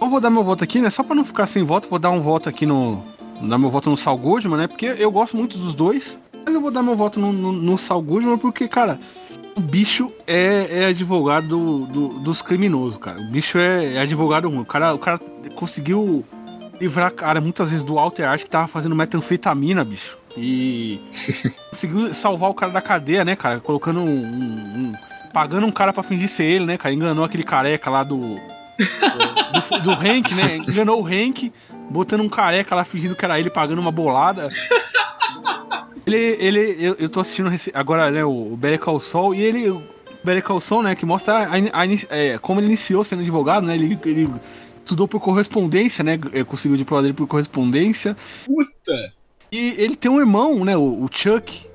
Eu vou dar meu voto aqui, né? Só pra não ficar sem voto, vou dar um voto aqui no. Dar meu voto no Sal Goodman, né? Porque eu gosto muito dos dois. Mas eu vou dar meu voto no, no, no Sal Goodman porque, cara, o bicho é, é advogado do, do- dos criminosos, cara. O bicho é, é advogado ruim. O cara, o cara conseguiu livrar, cara, muitas vezes do Walter Art que tava fazendo metanfetamina, bicho. E conseguiu salvar o cara da cadeia, né, cara? Colocando um. um- um- pagando um cara pra fingir ser ele, né, cara? Enganou aquele careca lá do. Do, do Hank, né? Enganou o Hank, botando um careca lá fingindo que era ele, pagando uma bolada. Ele, ele eu, eu tô assistindo agora, né, o Better Call Saul, e ele, o Better Call Saul, né, que mostra a a é, como ele iniciou sendo advogado, né, ele, ele estudou por correspondência, né, é, conseguiu o diploma dele por correspondência, Puta! e ele tem um irmão, né, o, o Chuck,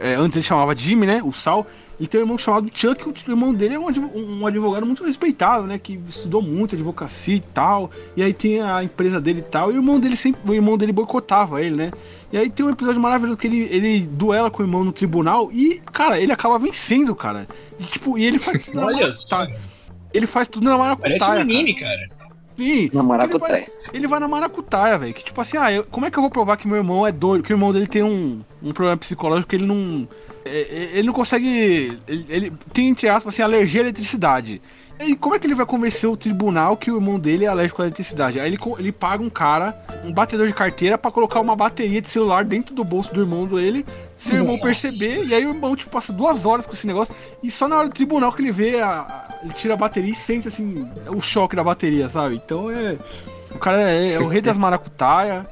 é, antes ele chamava Jimmy, né, o Sal, Ele tem um irmão chamado Chuck, o irmão dele é um advo- advogado muito respeitável, né? Que estudou muito advocacia e tal. E aí tem a empresa dele e tal. E o irmão dele sempre. O irmão dele boicotava ele, né? E aí tem um episódio maravilhoso que ele, ele duela com o irmão no tribunal e, cara, ele acaba vencendo, cara. E, tipo, e ele faz tudo na Olha só. Ele faz tudo na maracutaia. Parece um cara. anime, cara. Sim. Na Ele maracutaia. vai, ele vai na maracutaia, velho. Que tipo assim, ah, eu- como é que eu vou provar que meu irmão é doido? Que o irmão dele tem um, um problema psicológico que ele não. é, é, Ele não consegue. Ele, ele tem, entre aspas, assim, alergia à eletricidade. E como é que ele vai convencer o tribunal que o irmão dele é alérgico à eletricidade? Aí ele, ele paga um cara, um batedor de carteira, pra colocar uma bateria de celular dentro do bolso do irmão dele, se o irmão perceber, e aí o irmão, tipo, passa duas horas com esse negócio, e só na hora do tribunal que ele vê, a, a- ele tira a bateria e sente, assim, o choque da bateria, sabe? Então é. O cara é, é o rei das maracutaia.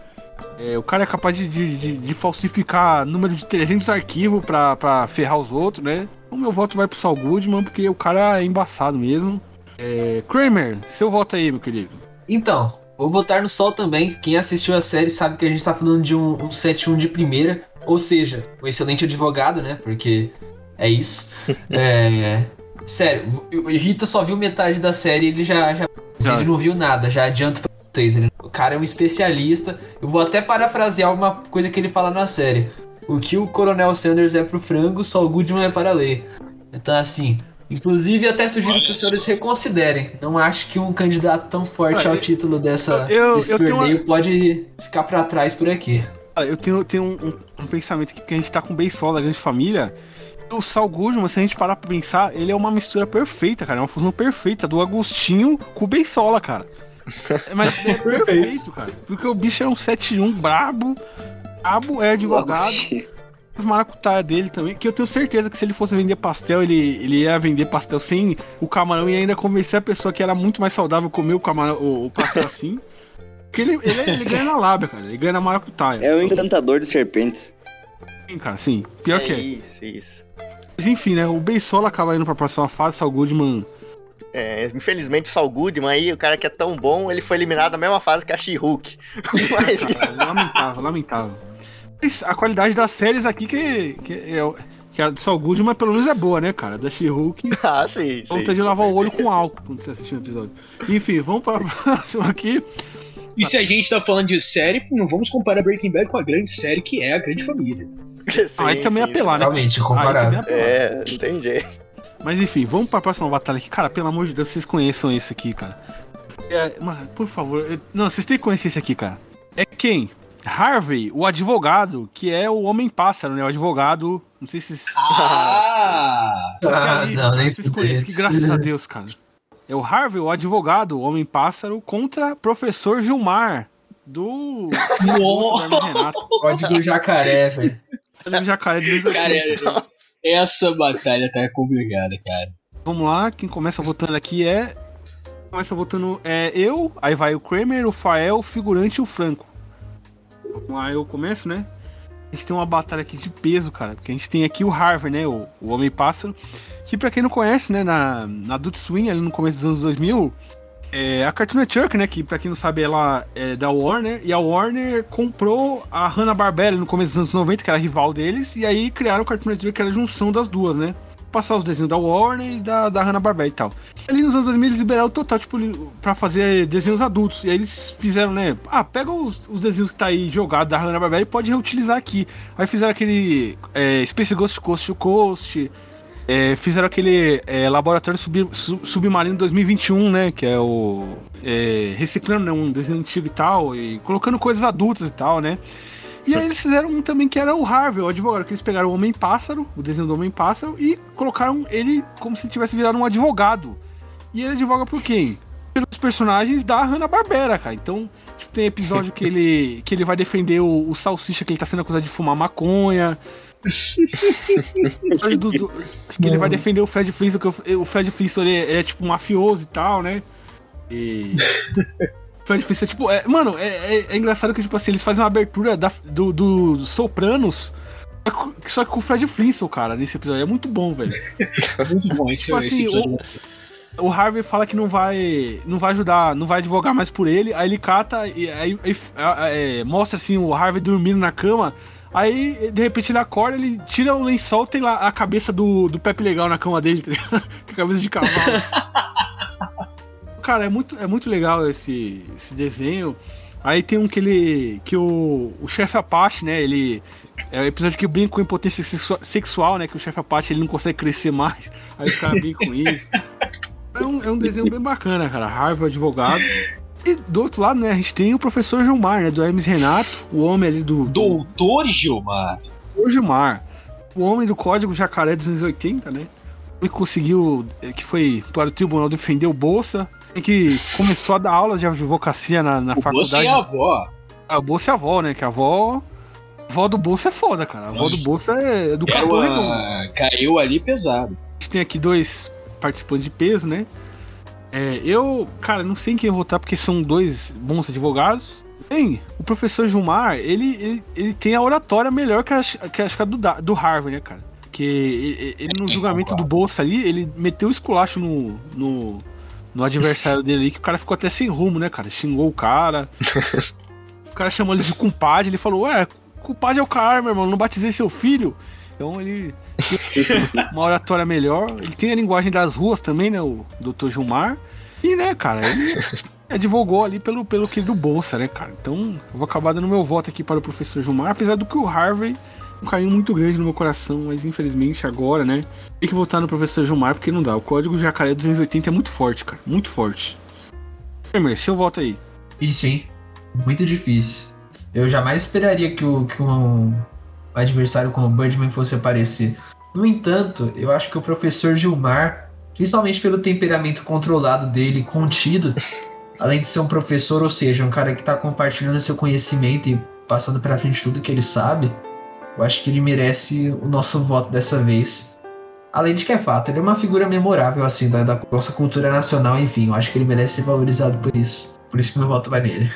é, o cara é capaz de, de, de- de falsificar número de 300 arquivos pra, pra ferrar os outros, né? O meu voto vai pro Saul Goodman, porque o cara é embaçado mesmo. É, Kramer, seu voto aí, meu querido. Então, vou votar no Sol também. Quem assistiu a série sabe que a gente tá falando de um, um 7-1 de primeira. Ou seja, um excelente advogado, né? Porque é isso. É, sério, o Rita só viu metade da série e ele já, já. Ele não viu nada, já adianto pra vocês. Ele- o cara é um especialista. Eu vou até parafrasear uma coisa que ele fala na série. O que o Coronel Sanders é pro frango, só o Goodman é para a lei. Então, assim. Inclusive, até sugiro Olha que os senhores reconsiderem. Não acho que um candidato tão forte Olha, ao título dessa, eu- desse eu torneio pode ficar pra trás por aqui. Eu tenho, tenho um, um- um pensamento aqui que a gente tá com o Beisola da grande família. O Saul Goodman, se a gente parar pra pensar, ele é uma mistura perfeita, cara. É uma fusão perfeita do Agostinho com o Beisola, cara. É, Mas é perfeito, cara. Porque o bicho é um 7-1 brabo. Brabo, é advogado. As maracutaia dele também. Que eu tenho certeza que se ele fosse vender pastel, ele, ele ia vender pastel sem o camarão e ainda convencer a pessoa que era muito mais saudável comer o, camarão, o, o pastel assim. Porque ele, ele, ele ganha na lábia, cara. Ele ganha na maracutaia. É o encantador de serpentes. Sim, cara, sim. Pior que é. Isso, isso. Mas enfim, né? O Beisola acaba indo pra próxima fase, Saul Goodman. É, infelizmente, o Saul Goodman aí, o cara que é tão bom, ele foi eliminado na mesma fase que a She-Hulk. Mas, lamentável, lamentável. Mas a qualidade das séries aqui que, que, é, o- que a do Saul Goodman pelo menos é boa, né, cara? Da She-Hulk. ah, sim, sim. De com lavar o olho com álcool quando você assistir o episódio. Enfim, vamos pra próxima aqui. E se a gente tá falando de série, não vamos comparar Breaking Bad com a grande série que é a Grande Família. Sim, Ah, aí também sim, apelar, né? Realmente, também comparável. é não tem jeito. Mas enfim, vamos pra próxima batalha aqui. Cara, pelo amor de Deus, vocês conheçam esse aqui, cara. É, mano, por favor. eu- Não, vocês têm que conhecer esse aqui, cara. É quem? Harvey, o advogado, que é o Homem-Pássaro, né? O advogado. Não sei se. Ah! Ah, ali, não, nem vocês conhecem, que graças a Deus, cara. É o Harvey, o advogado, o Homem-Pássaro, contra professor Gilmar, do. Código jacaré, velho. Olha o jacaré de Cara, é- essa batalha tá complicada, cara. Vamos lá, quem começa votando aqui é. Começa votando é eu, aí vai o Kramer, o Fael, o figurante e o Franco. Vamos lá, eu começo, né? A gente tem uma batalha aqui de peso, cara. Porque a gente tem aqui o Harvey, né? O, o Homem-Pássaro. Que pra quem não conhece, né? Na, na Adult Swim, ali no começo dos anos 2000, é, a Cartoon Network, né? Que pra quem não sabe, ela é da Warner. E a Warner comprou a Hanna-Barbera no começo dos anos 90, que era rival deles. E aí criaram o Cartoon Network, que era a junção das duas, né? Passar os desenhos da Warner e da, da Hanna-Barbera e tal. Ali nos anos 2000 eles liberaram total, tipo, pra fazer desenhos adultos. E aí eles fizeram, né? Ah, pega os, os desenhos que tá aí jogado da Hanna-Barbera e pode reutilizar aqui. Aí fizeram aquele é, Space Ghost Coast to Coast. é, fizeram aquele é, Laboratório Sub- Su- Submarino 2021, né? Que é o. é, reciclando né, um desenho antigo e tal. E colocando coisas adultas e tal, né? E aí eles fizeram um também que era o Harvey, o advogado, que eles pegaram o Homem-Pássaro, o desenho do Homem-Pássaro, e colocaram ele como se ele tivesse virado um advogado. E ele advoga por quem? Pelos personagens da Hanna-Barbera, cara. Então, tipo, tem episódio que ele, que ele vai defender o, o Salsicha, que ele tá sendo acusado de fumar maconha. Do- do- que ele vai defender o Fred Flintstone, que o, o Fred Flintstone ele é, é, tipo mafioso e tal, né? E... Fred Flintstone, tipo, é, mano, é, é- é engraçado que, tipo assim, eles fazem uma abertura da- do, do, Sopranos, só que- com o Fred Flintstone, cara, nesse episódio. É muito bom, velho. Muito bom esse, Tipo esse assim, episódio. O Harvey fala que não vai, não vai ajudar, não vai advogar mais por ele. Aí ele cata e aí, aí, é, é, mostra assim o Harvey dormindo na cama. Aí, de repente, ele acorda, ele tira o lençol, tem lá a cabeça do, do Pepe Legal na cama dele, tá cabeça de cavalo. Cara, é muito, é muito legal esse, esse desenho. Aí tem um que ele. que o, o chefe Apache, né? Ele. É o episódio que brinca com impotência sexua- sexual, né? Que o chefe Apache ele não consegue crescer mais. Aí o cara brinca com isso. É um, é um desenho bem bacana, cara. Harvey, advogado. E do outro lado, né? A gente tem o professor Gilmar, né? Do Hermes Renato, o homem ali do. do Doutor Gilmar. o Gilmar. O homem do código Jacaré 280, né? Ele conseguiu. que foi para o tribunal defender o Bolsa. E Que começou a dar aulas de advocacia na, na O Bolsa faculdade. é a avó. A Bolsa é a avó, né? Que a avó. A avó do Bolsa é foda, cara. A avó do Bolsa é do Redondo. uma... Caiu ali pesado. A gente tem aqui dois participantes de peso, né? É, eu, cara, não sei em quem votar porque são dois bons advogados. Bem, o professor Gilmar, ele, ele, ele tem a oratória melhor que a, que a, que a do, do Harvard, né, cara? Porque ele, ele no julgamento do Bolsa ali, ele meteu o esculacho no, no, no adversário dele que o cara ficou até sem rumo, né, cara? Xingou o cara. o cara chamou ele de compadre, ele falou, ué, compadre é o cara, meu irmão, não batizei seu filho. Então ele uma oratória melhor. Ele tem a linguagem das ruas também, né? O Dr. Gilmar. E, né, cara, ele advogou ali pelo, pelo que do Bolsa, né, cara? Então, eu vou acabar dando meu voto aqui para o professor Gilmar, apesar do que o Harvey um carinho muito grande no meu coração, mas infelizmente agora, né? Tem que votar no professor Gilmar porque não dá. O código Jacaré 280 é muito forte, cara. Muito forte. Emer, seu voto aí. Difícil, hein? Muito difícil. Eu jamais esperaria que, o, que um, adversário como o Birdman fosse aparecer. No entanto, eu acho que o professor Gilmar, principalmente pelo temperamento controlado dele, contido, além de ser um professor, ou seja, um cara que tá compartilhando seu conhecimento e passando pra frente tudo que ele sabe, eu acho que ele merece o nosso voto dessa vez. Além de que é fato, ele é uma figura memorável, assim, da, da nossa cultura nacional, enfim, eu acho que ele merece ser valorizado por isso. Por isso que meu voto vai nele.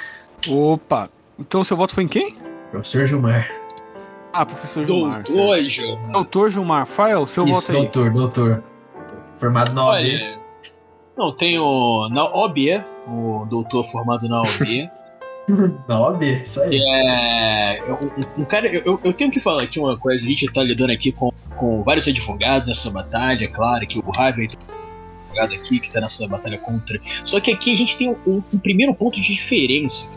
Opa! Então seu voto foi em quem? Professor Gilmar. Ah, professor Gilmar. certo. Doutor Gilmar. Doutor Gilmar. Fael, seu Isso, voto aí. doutor, doutor. Formado na OAB. Olha, não, tem o na OB, o doutor formado na OB. Na OAB, isso aí. é, um, um cara, eu, eu- tenho que falar aqui uma coisa, a gente tá lidando aqui com, com vários advogados nessa batalha, é claro que o Harvey advogado aqui que tá nessa batalha contra. Só que aqui a gente tem um, um primeiro ponto de diferença.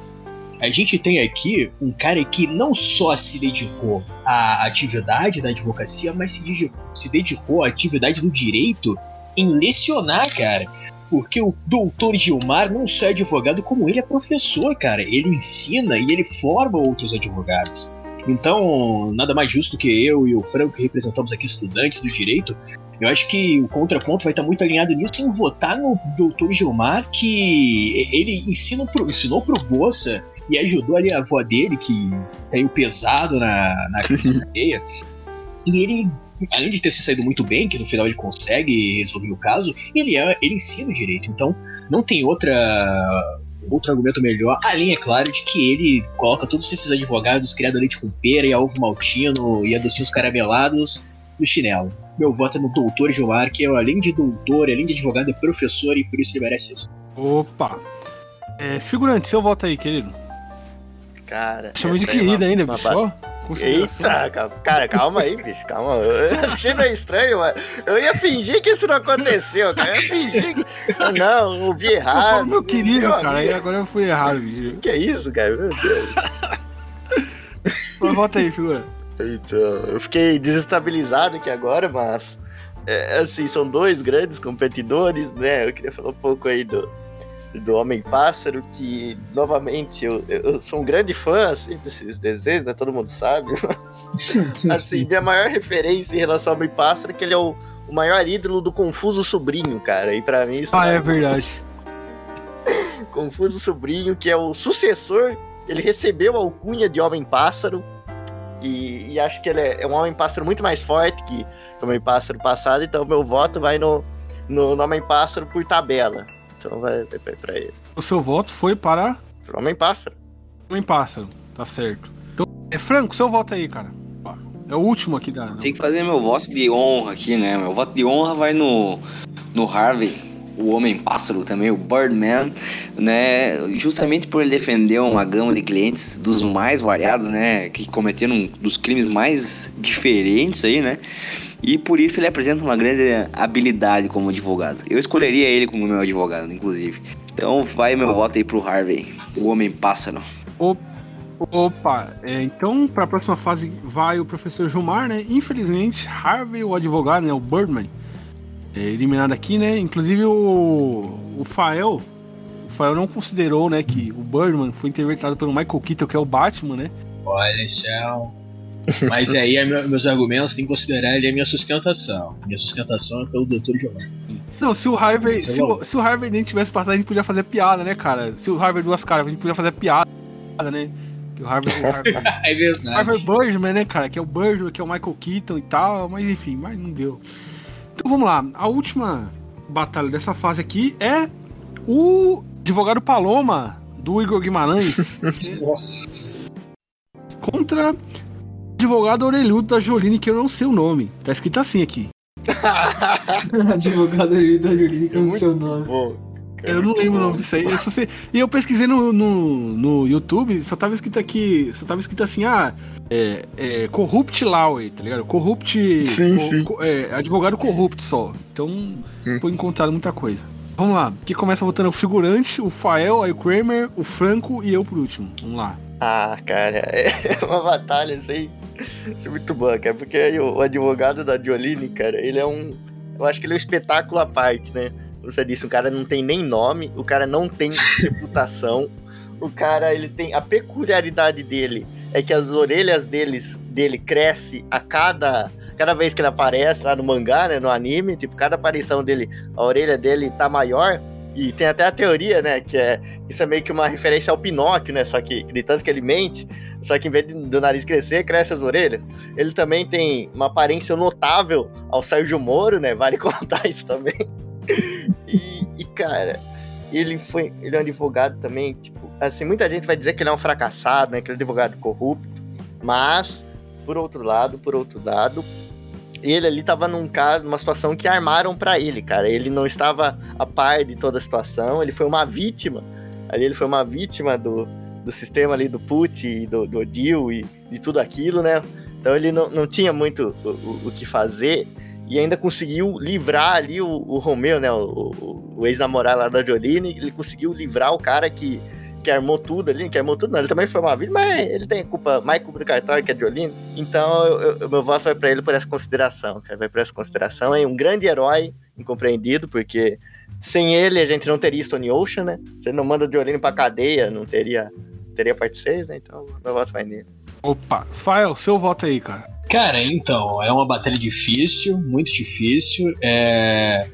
A gente tem aqui um cara que não só se dedicou à atividade da advocacia, mas se, digi- se dedicou à atividade do direito em lecionar, cara. Porque o doutor Gilmar não só é advogado, como ele é professor, cara. Ele ensina e ele forma outros advogados. Então, nada mais justo que eu e o Franco, que representamos aqui estudantes do direito, eu acho que o contraponto vai estar muito alinhado nisso em votar no doutor Gilmar, que ele ensina pro, ensinou pro Bolsa e ajudou ali a avó dele, que caiu pesado na, na cadeia. E ele, além de ter se saído muito bem, que no final ele consegue resolver o caso, ele, é, ele ensina o direito. Então, não tem outra outro argumento melhor, além, é claro, de que ele coloca todos esses advogados criados leite com pera e a ovo maltino e a docinhos caramelados no chinelo. Meu voto é no doutor Gilmar, que é, além de doutor, além de advogado, é professor e por isso ele merece isso. Opa! É, figurante, seu voto aí, querido. Cara. Chama de é querida uma- ainda, uma bicho. Eita, ca- cara, calma aí, bicho, calma. Eu achei meio estranho, mas eu ia fingir que isso não aconteceu, cara. Eu ia fingir que. Ah, Não, ouvi Eu errado. falo meu querido, Meu cara. Amigo, agora eu fui errado, bicho. Que é isso, cara? Meu Deus. Mas Volta aí, figurante. Então, eu fiquei desestabilizado aqui agora, mas. É, assim, são dois grandes competidores, né? Eu queria falar um pouco aí do, do Homem-Pássaro, que, novamente, eu, eu sou um grande fã, assim, desses desenhos, né? Todo mundo sabe. Mas, assim, minha maior referência em relação ao Homem-Pássaro é que ele é o, o maior ídolo do Confuso Sobrinho, cara. E pra mim isso Ah, é é verdade. Confuso Sobrinho, que é o sucessor. Ele recebeu a alcunha de Homem-Pássaro. E, e acho que ele é, é um Homem-Pássaro muito mais forte que o Homem-Pássaro passado. Então, meu voto vai no, no, no Homem-Pássaro por tabela. Então, vai, vai, pra ele. O seu voto foi para Pro Homem-Pássaro. Homem Pássaro. Tá certo. Então, é Franco, seu voto aí, cara. É o último aqui da. Tem que fazer meu voto de honra aqui, né? Meu voto de honra vai no, no Harvey. o Homem-Pássaro também, o Birdman, né? Justamente por ele defender uma gama de clientes dos mais variados, né? Que cometeram um dos crimes mais diferentes aí, né? E por isso ele apresenta uma grande habilidade como advogado. Eu escolheria ele como meu advogado, inclusive. Então vai meu voto aí pro Harvey, o Homem-Pássaro. Opa, é, então para a próxima fase vai o professor Gilmar, né? Infelizmente, Harvey, o advogado, né? O Birdman, é eliminado aqui, né? Inclusive o, o Fael, o Fael não considerou, né, que o Birdman foi interpretado pelo Michael Keaton, que é o Batman, né? Olha, céu. Mas aí é meu- meus argumentos tem que considerar ele a minha sustentação. Minha sustentação é pelo Dr. Gilmar. Não, se o Harvey, é se, o, se o Harvey nem tivesse passado, a gente podia fazer piada, né, cara? Se o Harvey duas caras, a gente podia fazer piada, né? Que o Harvey, o Harvey, É verdade. Harvey Birdman, né, cara? Que é o Birdman, que é o Michael Keaton e tal, mas enfim, mas não deu. Então vamos lá, a última batalha dessa fase aqui é o advogado Paloma do Igor Guimarães Nossa. contra advogado orelhudo da Jolene, que eu não sei o nome. Tá escrito assim aqui. Advogado ali da jurídica no Muito seu nome. Pô, Eu não lembro o nome disso aí. Eu só sei... E eu pesquisei no, no, no YouTube, só tava escrito aqui. Só tava escrito assim, ah, é, é Corrupt Law, tá ligado? Corrupt. Sim, sim. co- é, advogado corrupt só. Então Hum. foi encontrado muita coisa. Vamos lá. Aqui começa votando o figurante, o Fael, aí o Kramer, o Franco e eu por último. Vamos lá. Ah, cara, é uma batalha assim. Isso é muito boa, cara. Porque aí o, o advogado da Jolene, cara, ele é um. Eu acho que ele é um espetáculo à parte, né? Você disse, o cara não tem nem nome, o cara não tem reputação. O cara, ele tem. A peculiaridade dele é que as orelhas deles, dele cresce a cada. Cada vez que ele aparece lá no mangá, né? No anime, tipo, cada aparição dele, a orelha dele tá maior. E tem até a teoria, né? Que é. Isso é meio que uma referência ao Pinóquio, né? Só que de tanto que ele mente, só que em vez do nariz crescer, cresce as orelhas. Ele também tem uma aparência notável ao Sérgio Moro, né? Vale contar isso também. E, e, cara, ele foi. Ele é um advogado também, tipo, assim, muita gente vai dizer que ele é um fracassado, né? Que ele é um advogado corrupto. Mas, por outro lado, por outro lado, ele ali tava num caso, numa situação que armaram pra ele, cara. Ele não estava a par de toda a situação, ele foi uma vítima. Ali ele foi uma vítima do, do sistema ali do put e do, do deal e de tudo aquilo, né? Então ele não, não tinha muito o, o, o que fazer e ainda conseguiu livrar ali o, o Romeu, né? O, o, o ex-namorado lá da Jolene, ele conseguiu livrar o cara que, que armou tudo ali, que armou tudo, não, ele também foi uma vítima, mas ele tem culpa, mais culpa do cartório que a Jolene. Então, eu, eu- meu voto vai pra ele por essa consideração, cara, vai por essa consideração. É um grande herói, incompreendido, porque sem ele a gente não teria Stone Ocean, né? Se ele não manda a Jolene pra cadeia, não teria, teria parte 6, né? Então, meu voto vai nele. Opa, Fael, seu voto aí, cara. Cara, então, é uma batalha difícil, muito difícil. É...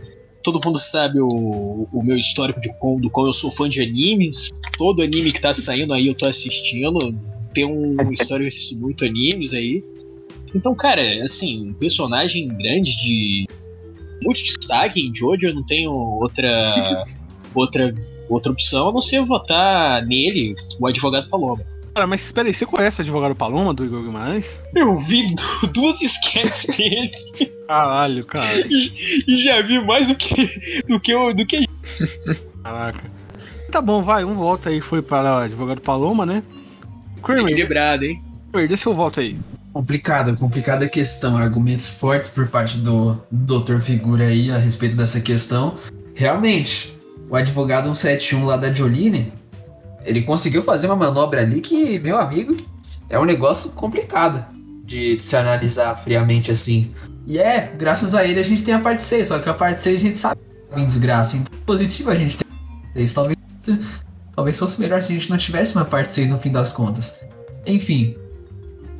Todo mundo sabe o, o meu histórico de como, do como eu sou fã de animes. Todo anime que tá saindo aí eu tô assistindo. Tem um histórico assisto muito animes aí. Então, cara, assim, um personagem grande de muito destaque em Jojo, eu não tenho outra outra outra opção a não ser votar nele, o advogado Paloma. Cara, mas espera aí, você conhece o advogado Paloma do Igor Guimarães? Eu vi du- duas sketches dele Caralho, cara. e já vi mais do que do que eu, do que Caraca. Tá bom, vai, um voto aí foi para o advogado Paloma, né? Kramer, equilibrado, hein? Dê seu voto aí. Complicada, complicada questão. Argumentos fortes por parte do Dr. Figura aí a respeito dessa questão. Realmente, o advogado 171 lá da Jolene, ele conseguiu fazer uma manobra ali que, meu amigo, é um negócio complicado de se analisar friamente assim. E é, graças a ele a gente tem a parte 6, só que a parte 6 a gente sabe é em desgraça. Então, positivo a gente tem a parte 6. Talvez, talvez fosse melhor se a gente não tivesse uma parte 6 no fim das contas. Enfim,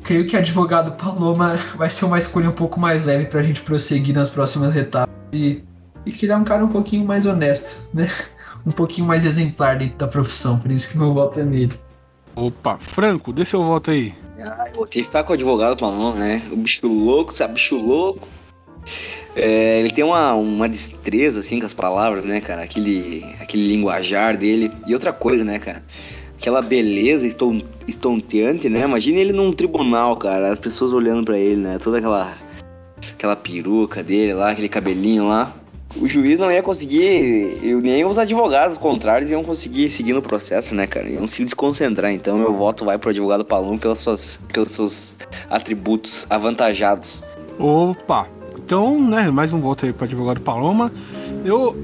creio que advogado Paloma vai ser uma escolha um pouco mais leve pra gente prosseguir nas próximas etapas e, e que ele é um cara um pouquinho mais honesto, né? Um pouquinho mais exemplar dentro da profissão, por isso que meu voto é nele. Opa, Franco, dê seu voto aí. Ah, eu vou ter que ficar com o advogado Paloma, né? O bicho louco, sabe? Bicho louco. É, ele tem uma, uma destreza, assim, com as palavras, né, cara? Aquele, aquele linguajar dele. E outra coisa, né, cara? Aquela beleza eston- estonteante, né? Imagina ele num tribunal, cara. As pessoas olhando pra ele, né? Toda aquela, aquela peruca dele lá, aquele cabelinho lá. O juiz não ia conseguir, e nem os advogados contrários iam conseguir seguir no processo, né, cara? Iam se desconcentrar. Então meu voto vai pro advogado Paloma pelas suas, pelos seus atributos avantajados. Opa! Então, né, mais um voto aí pro advogado Paloma. Eu.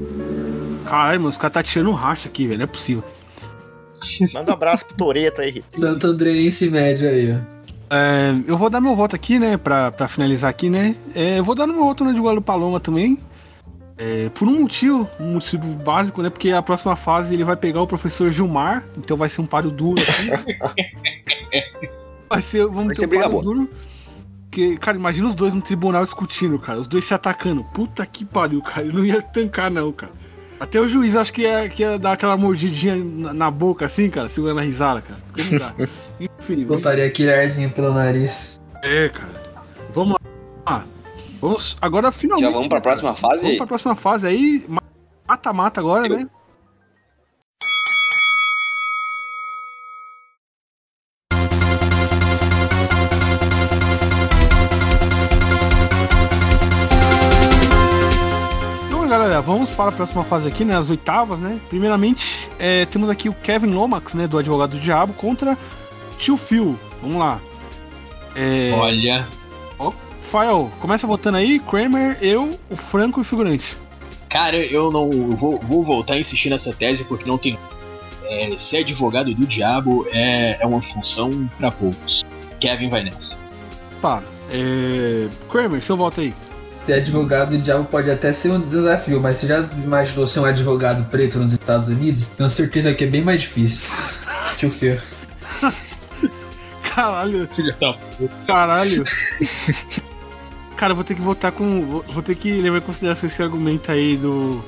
Caralho, mano, os caras tá tirando um racha aqui, velho. Não é possível. Manda um abraço pro Toreto aí, Rito. Santo Andreense média aí, ó. É, eu vou dar meu voto aqui, né, pra, pra finalizar aqui, né. É, eu vou dar meu voto no advogado Paloma também. É, por um motivo, um motivo básico, né? Porque a próxima fase ele vai pegar o professor Gilmar, então vai ser um páreo duro aqui. vai ser, vamos Vai ter ser um briga páreo boa. duro. Que, cara, imagina os dois no tribunal discutindo, cara. Os dois se atacando. Puta que pariu, cara. Ele não ia tancar, não, cara. Até o juiz acho que ia, que ia dar aquela mordidinha na, na boca, assim, cara, segurando a risada, cara. Porque não dá. Enfim, Botaria aquele arzinho pelo nariz. é, cara. Vamos lá. Vamos agora finalmente. Já vamos pra né, cara? próxima fase? Vamos pra próxima fase aí. Mata-mata agora, Eu- né? Então, galera, vamos para a próxima fase aqui, né? As oitavas, né? Primeiramente, é, temos aqui o Kevin Lomax, né? Do Advogado do Diabo, contra Tio Phil. Vamos lá. É, Olha, Fael, começa votando aí. Kramer, eu, o Franco e o figurante. cara, eu não eu vou, vou voltar a insistir nessa tese porque não tem. É, ser advogado do diabo é, é uma função pra poucos. Kevin vai nessa. Tá. É... Kramer, seu voto aí. Ser advogado do diabo pode até ser um desafio, mas você já imaginou ser um advogado preto nos Estados Unidos? Tenho certeza que é bem mais difícil. Tio Fer. Caralho, Filha da caralho. Cara, eu vou ter que votar com. vou- Vou ter que levar em consideração esse argumento aí do.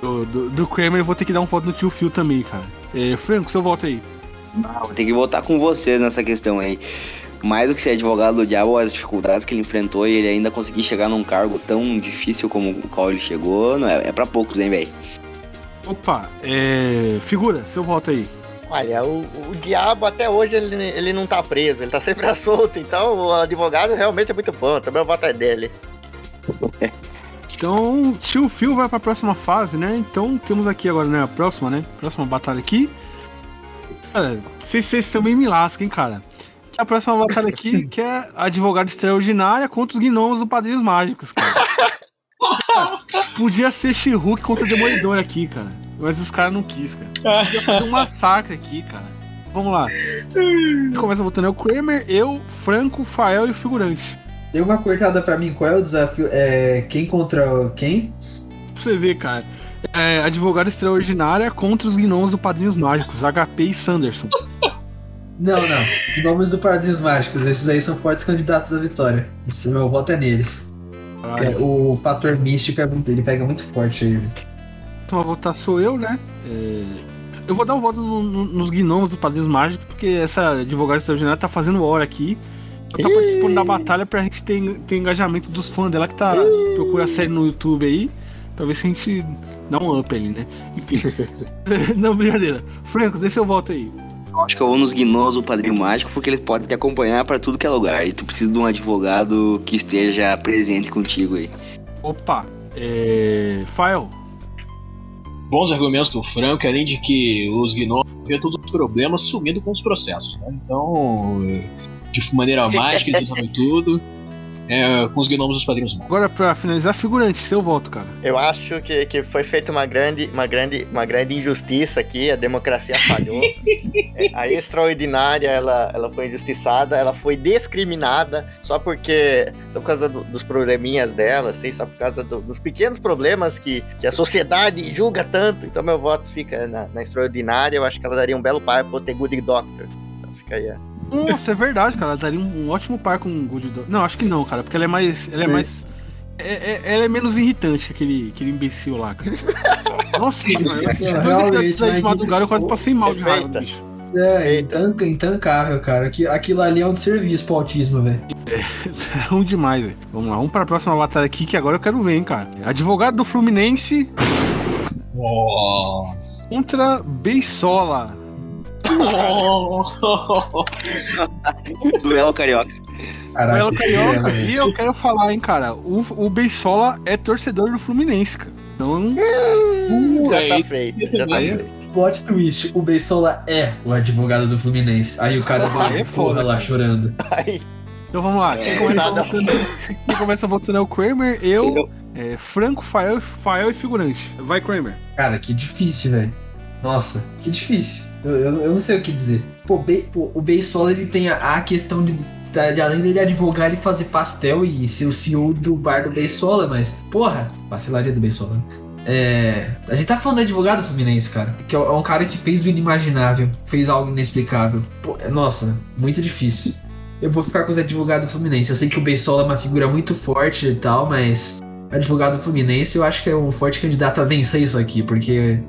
Do, do, do Kramer. Vou ter que dar um voto no tio Phil também, cara. É, Franco, seu voto aí. Ah, vou ter que votar com vocês nessa questão aí. Mais do que ser advogado do diabo, as dificuldades que ele enfrentou e ele ainda conseguir chegar num cargo tão difícil como o qual ele chegou, não é, é pra poucos, hein, velho? Opa, é. Figura, seu voto aí. Olha, o, o diabo até hoje ele, ele não tá preso, ele tá sempre solto, então o advogado realmente é muito bom, também o voto é dele. Então, tio Phil vai pra próxima fase, né? Então temos aqui agora, né? A próxima, né? Próxima batalha aqui. Cara, vocês, vocês também me lascam, hein, cara. A próxima batalha aqui, que é a advogada extraordinária contra os gnomos do Padrinhos Mágicos, cara. Cara, Podia ser She-Hulk contra o Demolidor aqui, cara. Mas os caras não quis, cara. Podia fazer um massacre aqui, cara. Vamos lá. Começa botando é o Kramer, eu, Franco, Fael e o figurante. Deu uma cortada pra mim, qual é o desafio? É. Quem contra quem? Pra você ver, cara. É, advogada extraordinária contra os gnomos do Padrinhos Mágicos, HP e Sanderson. Não, não. Nomes do Paradinhos Mágicos, esses aí são fortes candidatos à vitória. Esse meu voto é neles. É, O fator místico é muito, ele pega muito forte aí. Então, a votar sou eu, né? É, Eu vou dar um voto no- no- nos gnomos do Padrinhos Mágicos, porque essa advogada extraordinária tá fazendo hora aqui. Ela tá participando da batalha pra gente ter, ter engajamento dos fãs dela que tá. Procura a série no YouTube aí. Pra ver se a gente dá um up ali, né? Enfim. Não, brincadeira. Franco, dê seu voto aí. Eu acho que eu vou nos gnomos do Padrinho Mágico porque eles podem te acompanhar pra tudo que é lugar. E tu precisa de um advogado que esteja presente contigo aí. Opa, é. Fael. Bons argumentos do Franco, além de que os gnomos vê todos os problemas sumindo com os processos. Tá? Então, de maneira mágica, eles resolvem tudo. É, com os gnomos dos padrinhos. Agora, pra finalizar, figurante, seu voto, cara. Eu acho que, que foi feita uma grande, uma, grande, uma grande injustiça aqui, a democracia falhou. É, a extraordinária, ela, ela foi injustiçada, ela foi discriminada só porque, só por causa do- dos probleminhas dela, assim, só por causa do- dos pequenos problemas que, que a sociedade julga tanto. Então meu voto fica na, na extraordinária, eu acho que ela daria um belo par pro The Good Doctor. Então fica aí. ó. Nossa, é verdade, cara. Ela daria um, um ótimo par com o Good Dog. Não, acho que não, cara, porque ela é mais. Ela é mais. é- é- ela é menos irritante que aquele, aquele imbecil lá, cara. Nossa, dois realmente, episódios aí de madrugada eu quase passei mal de raiva, Respeita. bicho. É, Eita. intanca, intancável, cara. Aqui- Aquilo ali é um serviço pro autismo, velho. É ruim demais, velho. Vamos lá, vamos pra próxima batalha aqui que agora eu quero ver, hein, cara. Advogado do Fluminense Nossa. contra Beisola. Duelo carioca. Caraca, Belo Carioca. é, E eu quero falar, hein, cara. O, o Beisola é torcedor do Fluminense, cara. Então, Já aí- tá feito, já tá aí- feito. Plot twist, o Beisola é o advogado do Fluminense. Aí o cara Aí é porra lá chorando. Aí, então vamos lá. Quem É, começa, votando, quem começa votando é o Kramer, eu, Eu- é, Franco, Fael, Fael e figurante. Vai, Kramer. Cara, que difícil, velho. Nossa, que difícil. Eu, eu, não sei o que dizer. Pô, o Beisola ele tem a, a questão de, de, além dele advogar, ele fazer pastel e ser o CEO do bar do Beisola, mas, porra, pastelaria do Beisola. né? É, a gente tá falando de advogado Fluminense, cara. Que é é um cara que fez o inimaginável, fez algo inexplicável. Pô, nossa, muito difícil. Eu vou ficar com os advogados Fluminense. Eu sei que o Beisola é uma figura muito forte e tal, mas advogado Fluminense eu acho que é um forte candidato a vencer isso aqui, porque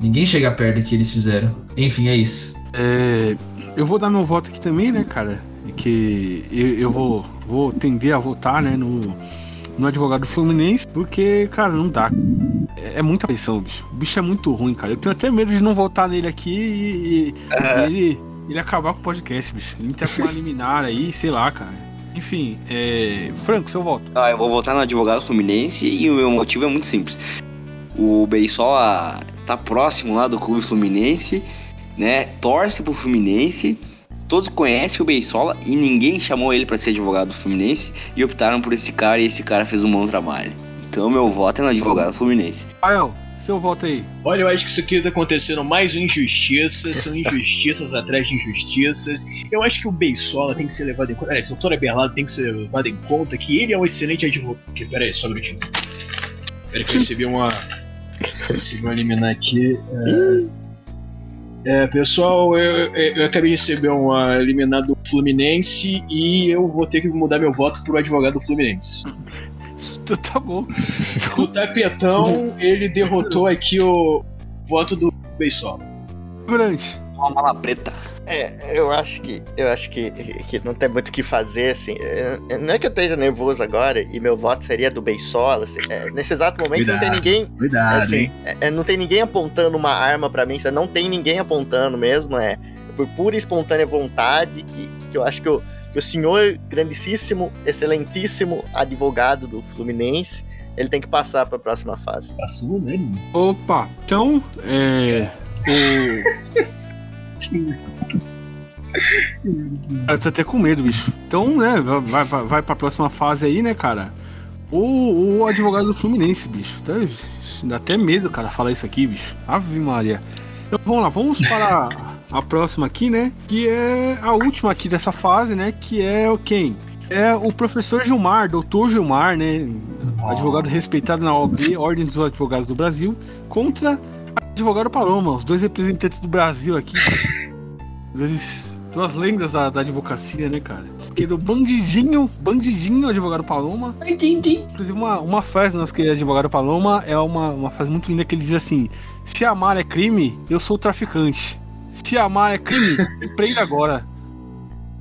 ninguém chega perto do que eles fizeram. Enfim, é isso. É, eu vou dar meu voto aqui também, né, cara? Que eu, eu vou, vou tender a votar, né, no, no advogado Fluminense, porque, cara, não dá. É, é muita pressão, bicho. O bicho é muito ruim, cara. Eu tenho até medo de não votar nele aqui e, e- e ele, ele acabar com o podcast, bicho. Ele tá com uma liminar aí, sei lá, cara. Enfim, é, Franco, seu voto. Ah, eu vou votar no advogado Fluminense e o meu motivo é muito simples. O Beisola tá próximo lá do clube Fluminense, né? Torce pro Fluminense. Todos conhecem o Beisola e ninguém chamou ele pra ser advogado do Fluminense e optaram por esse cara e esse cara fez um bom trabalho. Então meu voto é no advogado Fluminense. Rael, seu voto aí. Olha, eu acho que isso aqui tá acontecendo mais injustiças, são injustiças atrás de injustiças. Eu acho que o Beisola tem que ser levado em conta. Aliás, o doutor Aberlado tem que ser levado em conta que ele é um excelente advogado. Pera aí, só um minutinho. Pera aí que eu recebi uma. Recebi uma liminar aqui. É, é, pessoal, eu, eu- eu acabei de receber uma liminar do Fluminense e eu vou ter que mudar meu voto pro advogado do Fluminense. Tá bom. O tapetão, ele derrotou aqui o voto do Beisola. Figurante. Uma mala preta. É, eu acho que eu acho que, que não tem muito o que fazer, assim. É, é, Não é que eu esteja nervoso agora e meu voto seria do Beisola. assim, é, nesse exato momento não tem Cuidado. ninguém. Cuidado, assim, é, é, não tem ninguém apontando uma arma pra mim, não tem ninguém apontando mesmo. É por pura e espontânea vontade que, que eu acho que o, que o senhor grandíssimo, excelentíssimo advogado do Fluminense, ele tem que passar pra próxima fase. Passou, né? Opa, então, é. O. Eu tô até com medo, bicho. Então, né, vai, vai, vai pra próxima fase aí, né, cara? O, o advogado do Fluminense, bicho. Dá, dá até medo, cara, falar isso aqui, bicho. Ave Maria. Então, vamos lá, vamos para a próxima aqui, né? Que é a última aqui dessa fase, né? Que é o quem? É o professor Gilmar, doutor Gilmar, né? advogado respeitado na OAB, Ordem dos Advogados do Brasil, contra advogado Paloma, os dois representantes do Brasil aqui. Duas lendas da, da advocacia, né, cara? Porque do bandidinho, bandidinho, advogado Paloma. Inclusive, uma, uma frase do nosso querido advogado Paloma é uma, uma frase muito linda que ele diz assim: Se amar é crime, eu sou traficante. Se amar é crime, me prenda agora.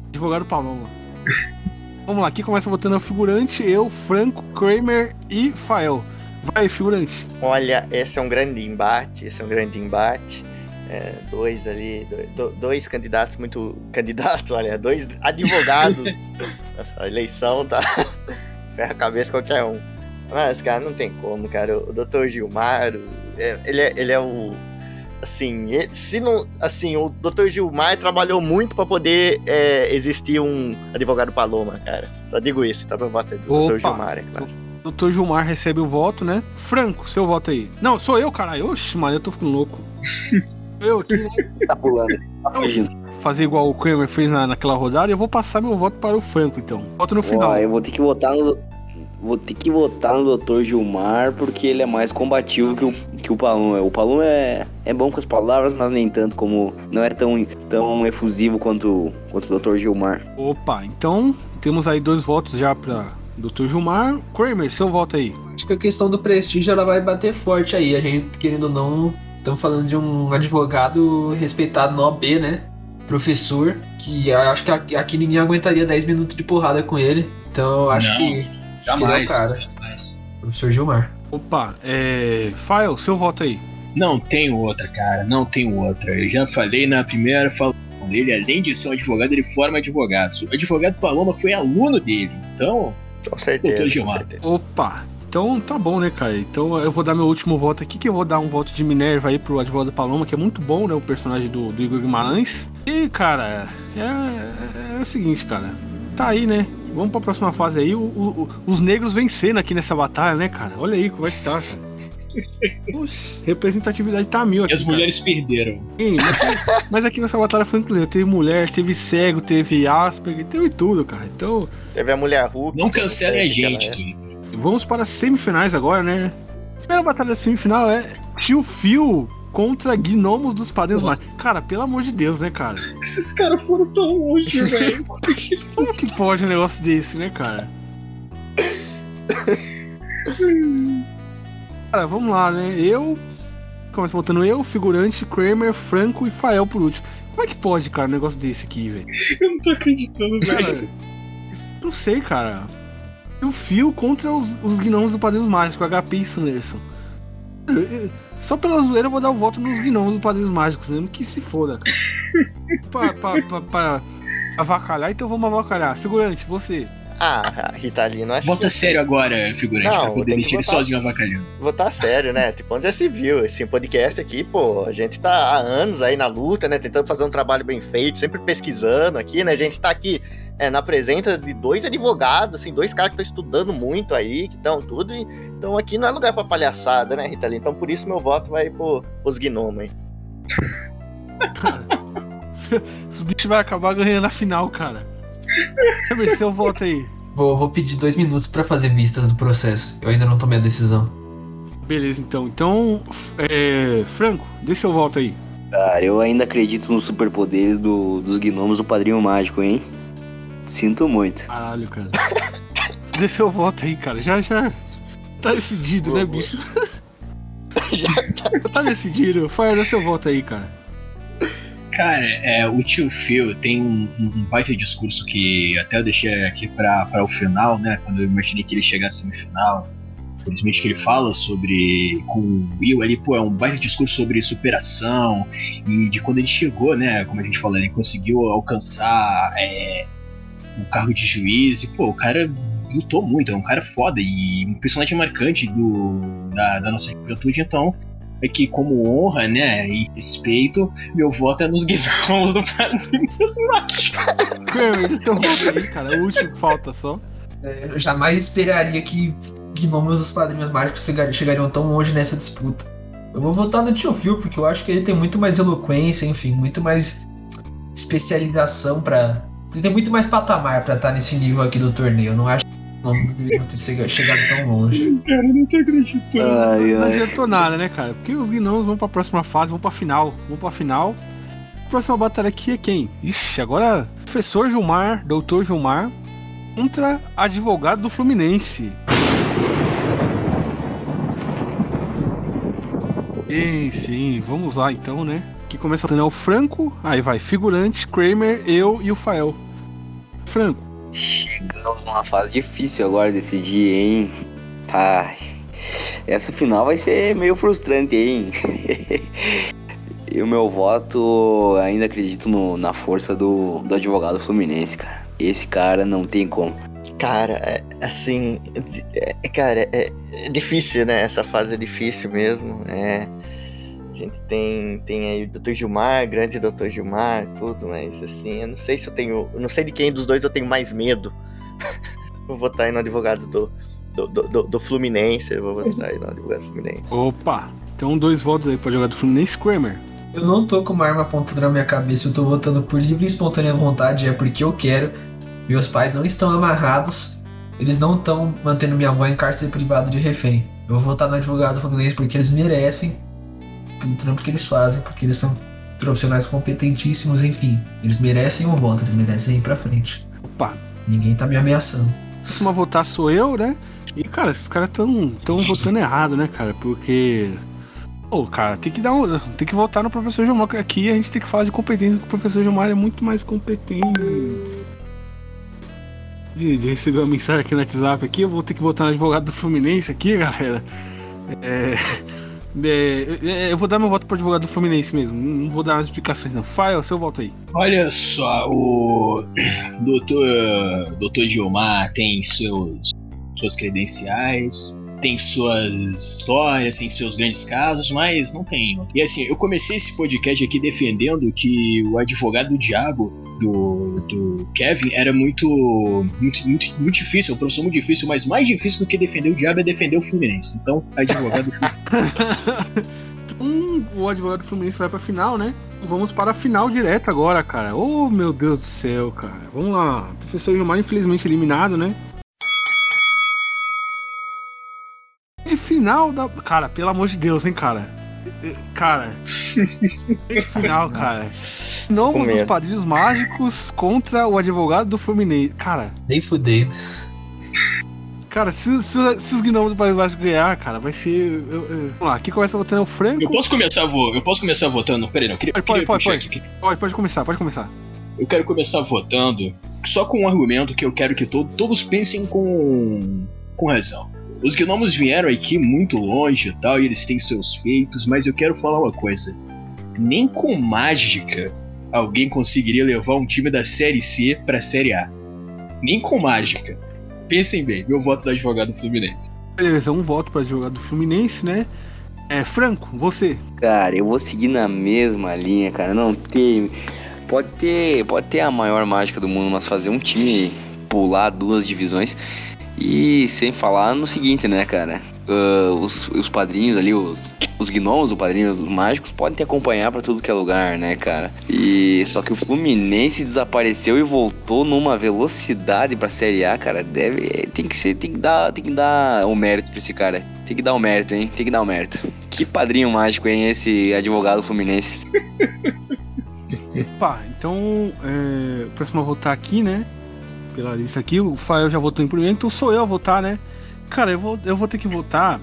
Advogado Paloma. Vamos lá, aqui começa botando o figurante, eu, Franco, Kramer e Fael. Vai, figurante. Olha, esse é um grande embate, esse é um grande embate. É, dois ali, do- dois candidatos muito. Candidatos, olha, dois advogados. Essa eleição tá. Ferra a cabeça qualquer um. Mas, cara, não tem como, cara. O Dr. Gilmar, é, ele, é, ele é o. Assim, ele- se não. Assim, o Dr. Gilmar trabalhou muito pra poder é, existir um advogado Paloma, cara. Só digo isso, tá? Voto é do Opa. Dr. Gilmar, é claro. Doutor Gilmar recebe o voto, né? Franco, seu voto aí. Não, sou eu, caralho. Oxe, mano, eu tô ficando louco. eu aqui, né? Tá pulando, tá fugindo. Fazer igual o Kramer fez na, naquela rodada, eu vou passar meu voto para o Franco, então. Voto no final. Ó, eu vou ter que votar no. Vou ter que votar no Dr. Gilmar porque ele é mais combativo que o, que o Palum. O Palum é, é bom com as palavras, mas nem tanto como. Não é tão, tão efusivo quanto, quanto o Dr. Gilmar. Opa, então temos aí dois votos já para Dr. Gilmar. Kramer, seu voto aí. Acho que a questão do prestígio ela vai bater forte aí. A gente, querendo ou não, estamos falando de um advogado respeitado na OB, né? Professor, que acho que aqui, ninguém aguentaria 10 minutos de porrada com ele. Então eu acho Não, que. acho que ele é o cara. jamais. Professor Gilmar. Opa, é. Fael, seu voto aí. Não tem outra, cara. Não tem outra. Eu já falei na primeira, falo ele, além de ser um advogado, ele forma advogados. O advogado Paloma foi aluno dele, então. Com certeza. Doutor Gilmar. Opa! Então tá bom, né, cara? Então eu vou dar meu último voto aqui, que eu vou dar um voto de Minerva aí pro Advogado Paloma, que é muito bom, né? O personagem do, do Igor Guimarães. E, cara, é, é- é o seguinte, cara. Tá aí, né? Vamos pra próxima fase aí. O- o- os negros vencendo aqui nessa batalha, né, cara? Olha aí como é que tá, cara. Puxa, representatividade tá mil E aqui. as cara. mulheres perderam. Sim, mas, mas aqui nessa batalha foi inclusive. Teve mulher, teve cego, teve Asperger, teve tudo, cara. Então, Teve a mulher Hulk. Não cancelem a gente, é. Twitter. Vamos para as semifinais agora, né? A primeira batalha da semifinal é Tio Phil contra Gnomos dos Padrinhos Nossa. Mágicos. Cara, pelo amor de Deus, né, cara? Esses caras foram tão longe, velho. Como que pode um negócio desse, né, cara? Cara, vamos lá, né? Eu. Começa botando eu, figurante, Kramer, Franco e Fael por último. Como é que pode, cara, um negócio desse aqui, velho? Eu não tô acreditando, velho. Cara, não sei, cara. O Fio contra os, os gnomos do Padrinhos Mágicos, HP e Sanderson. Só pela zoeira eu vou dar o voto nos gnomos do Padrinhos Mágicos, mesmo que se foda, cara. pra, pra, pra, pra avacalhar, então vamos avacalhar. Figurante, você. Ah, a Ritalino, acho Bota que sério agora, figurante, Não, pra poder deixar ele botar- sozinho avacalhando. Votar sério, né? Tipo, onde já se viu? Esse podcast aqui, pô, a gente tá há anos aí na luta, né? Tentando fazer um trabalho bem feito, sempre pesquisando aqui, né? A gente tá aqui é, na presença de dois advogados, assim, dois caras que estão estudando muito aí, que estão tudo. e- Então aqui não é lugar pra palhaçada, né, Rita Lee? Então por isso meu voto vai pro, pros gnomos, hein? Os bichos vão acabar ganhando a final, cara. Seu voto aí. Vou, vou pedir dois minutos pra fazer vistas do processo. Eu ainda não tomei a decisão. Beleza, então. Então, é, Franco, dê seu voto aí. Cara, eu ainda acredito nos superpoderes do, dos gnomos do Padrinho Mágico, hein? Sinto muito. Caralho, cara. Dê seu voto aí, cara. Já, já. Tá decidido, né, bicho? Já tá decidido. Fire, dê seu voto aí, cara. Cara, é, o tio Phil tem um, um- baita discurso que até eu deixei aqui pra o final, né? Quando eu imaginei que ele chegasse no final. Infelizmente que ele fala sobre. Com o Will ali, pô, é um baita discurso sobre superação. E de quando ele chegou, né? Como a gente falou, ele conseguiu alcançar é, o cargo de juiz. E, pô, o cara lutou muito, é um cara foda e um personagem marcante do, da, da nossa juventude, então. É que, como honra, né, e respeito, meu voto é nos gnomos do Padrinhos Mágicos. Dê seu voto aí, cara. É o último que falta só. É, Eu jamais esperaria que gnomos dos padrinhos mágicos chega- chegariam tão longe nessa disputa. Eu vou votar no Tio Phil, porque eu acho que ele tem muito mais eloquência, enfim, muito mais especialização pra. Ele tem muito mais patamar pra estar nesse nível aqui do torneio. Eu não acho gnomos deveriam ter chega- chegado tão longe. Cara, eu não tô acreditando. Ai, Não ai. adiantou nada, né, cara? Porque os gnomos vão pra próxima fase, vão pra final. Vão pra final. A próxima batalha aqui é quem? Ixi, agora professor Gilmar, doutor Gilmar, contra advogado do Fluminense. Sim, sim, vamos lá então, né? Que começa é o Franco, aí vai figurante, Kramer, eu e o Fael. Franco, Chegamos numa fase difícil agora desse dia, hein? Ai. Essa final vai ser meio frustrante, hein? e o meu voto, ainda acredito no- na força do, do advogado fluminense, cara. Esse cara não tem como. Cara, é, assim, é, cara, é, é difícil, né? Essa fase é difícil mesmo. É, a gente tem, tem aí o Dr. Gilmar, grande Dr. Gilmar, tudo, mas assim, eu não sei se eu tenho. Eu não sei de quem dos dois eu tenho mais medo. vou votar aí no advogado do, do, do, do- do Fluminense. Eu vou votar aí no advogado do Fluminense. opa, então dois votos aí pra jogar do Fluminense, Kramer. Eu não tô com uma arma apontada na minha cabeça, eu tô votando por livre e espontânea vontade, é porque eu quero. Meus pais não estão amarrados, eles não estão mantendo minha avó em cárcere privado de refém. Eu vou votar no advogado fluminense porque eles merecem, pelo trampo que eles fazem, porque eles são profissionais competentíssimos, enfim. Eles merecem o voto, eles merecem ir pra frente. Opa, Ninguém tá me ameaçando. próximo a votar sou eu, né? E, cara, esses caras tão, tão votando errado, né, cara? Porque. Pô, cara, tem que dar um, Tem que votar no professor Gilmar, aqui a gente tem que falar de competência, que o professor Gilmar é muito mais competente. De, de receber uma mensagem aqui no WhatsApp aqui, eu vou ter que votar no advogado do Fluminense aqui, galera. É. É, é, eu vou dar meu voto pro advogado do Fluminense mesmo. Não vou dar as explicações, não. Fael, seu voto aí. Olha só, o doutor, doutor Gilmar tem seus, suas credenciais, tem suas histórias, tem seus grandes casos, mas não tem. E assim, eu comecei esse podcast aqui defendendo que o advogado do diabo do, do Kevin era muito, muito, muito, muito difícil, é um professor muito difícil, mas mais difícil do que defender o diabo é defender o Fluminense. Então, advogado. Hum, o advogado do Fluminense vai pra final, né? Vamos para a final direta agora, cara. Oh, meu Deus do céu, cara. Vamos lá. O professor Gilmar, infelizmente, eliminado, né? De final da. Cara, pelo amor de Deus, hein, cara. Cara. De final, cara. Com dos. Padrinhos Mágicos contra o advogado do Fluminense. Cara, Nem fudei. cara, se, se, se os gnomos do Padrinhos Mágicos ganhar, cara, vai ser. eu- eu- Vamos lá, aqui começa votando o Franco. Eu posso começar vo eu posso começar votando? Peraí, não, eu queria, Pode, queria pode, pode. aqui. Pode, pode começar, pode começar. Eu quero começar votando só com um argumento que eu quero que to todos pensem com, com razão. Os gnomos vieram aqui muito longe e tal, e eles têm seus feitos, mas eu quero falar uma coisa. Nem com mágica alguém conseguiria levar um time da Série C pra Série A. Nem com mágica. Pensem bem, meu voto do advogado Fluminense. Beleza, um voto para advogado do Fluminense, né? É, Franco, você. Cara, eu vou seguir na mesma linha, cara. Não tem. Pode ter, pode ter a maior mágica do mundo, mas fazer um time pular duas divisões. E sem falar no seguinte, né, cara? Ah, os, os padrinhos ali, os, os gnomos, os padrinhos os mágicos, podem te acompanhar pra tudo que é lugar, né, cara? E só que o Fluminense desapareceu e voltou numa velocidade pra Série A, cara. Deve, tem que ser, tem que dar, tem que dar o mérito pra esse cara. Tem que dar o mérito, hein? Tem que dar o mérito. Que padrinho mágico, hein, esse advogado fluminense. Pá, então, é, próximo a votar aqui, né? Pela lista aqui, o Fael já votou em primeiro, então sou eu a votar, né? Cara, eu vou, eu vou ter que votar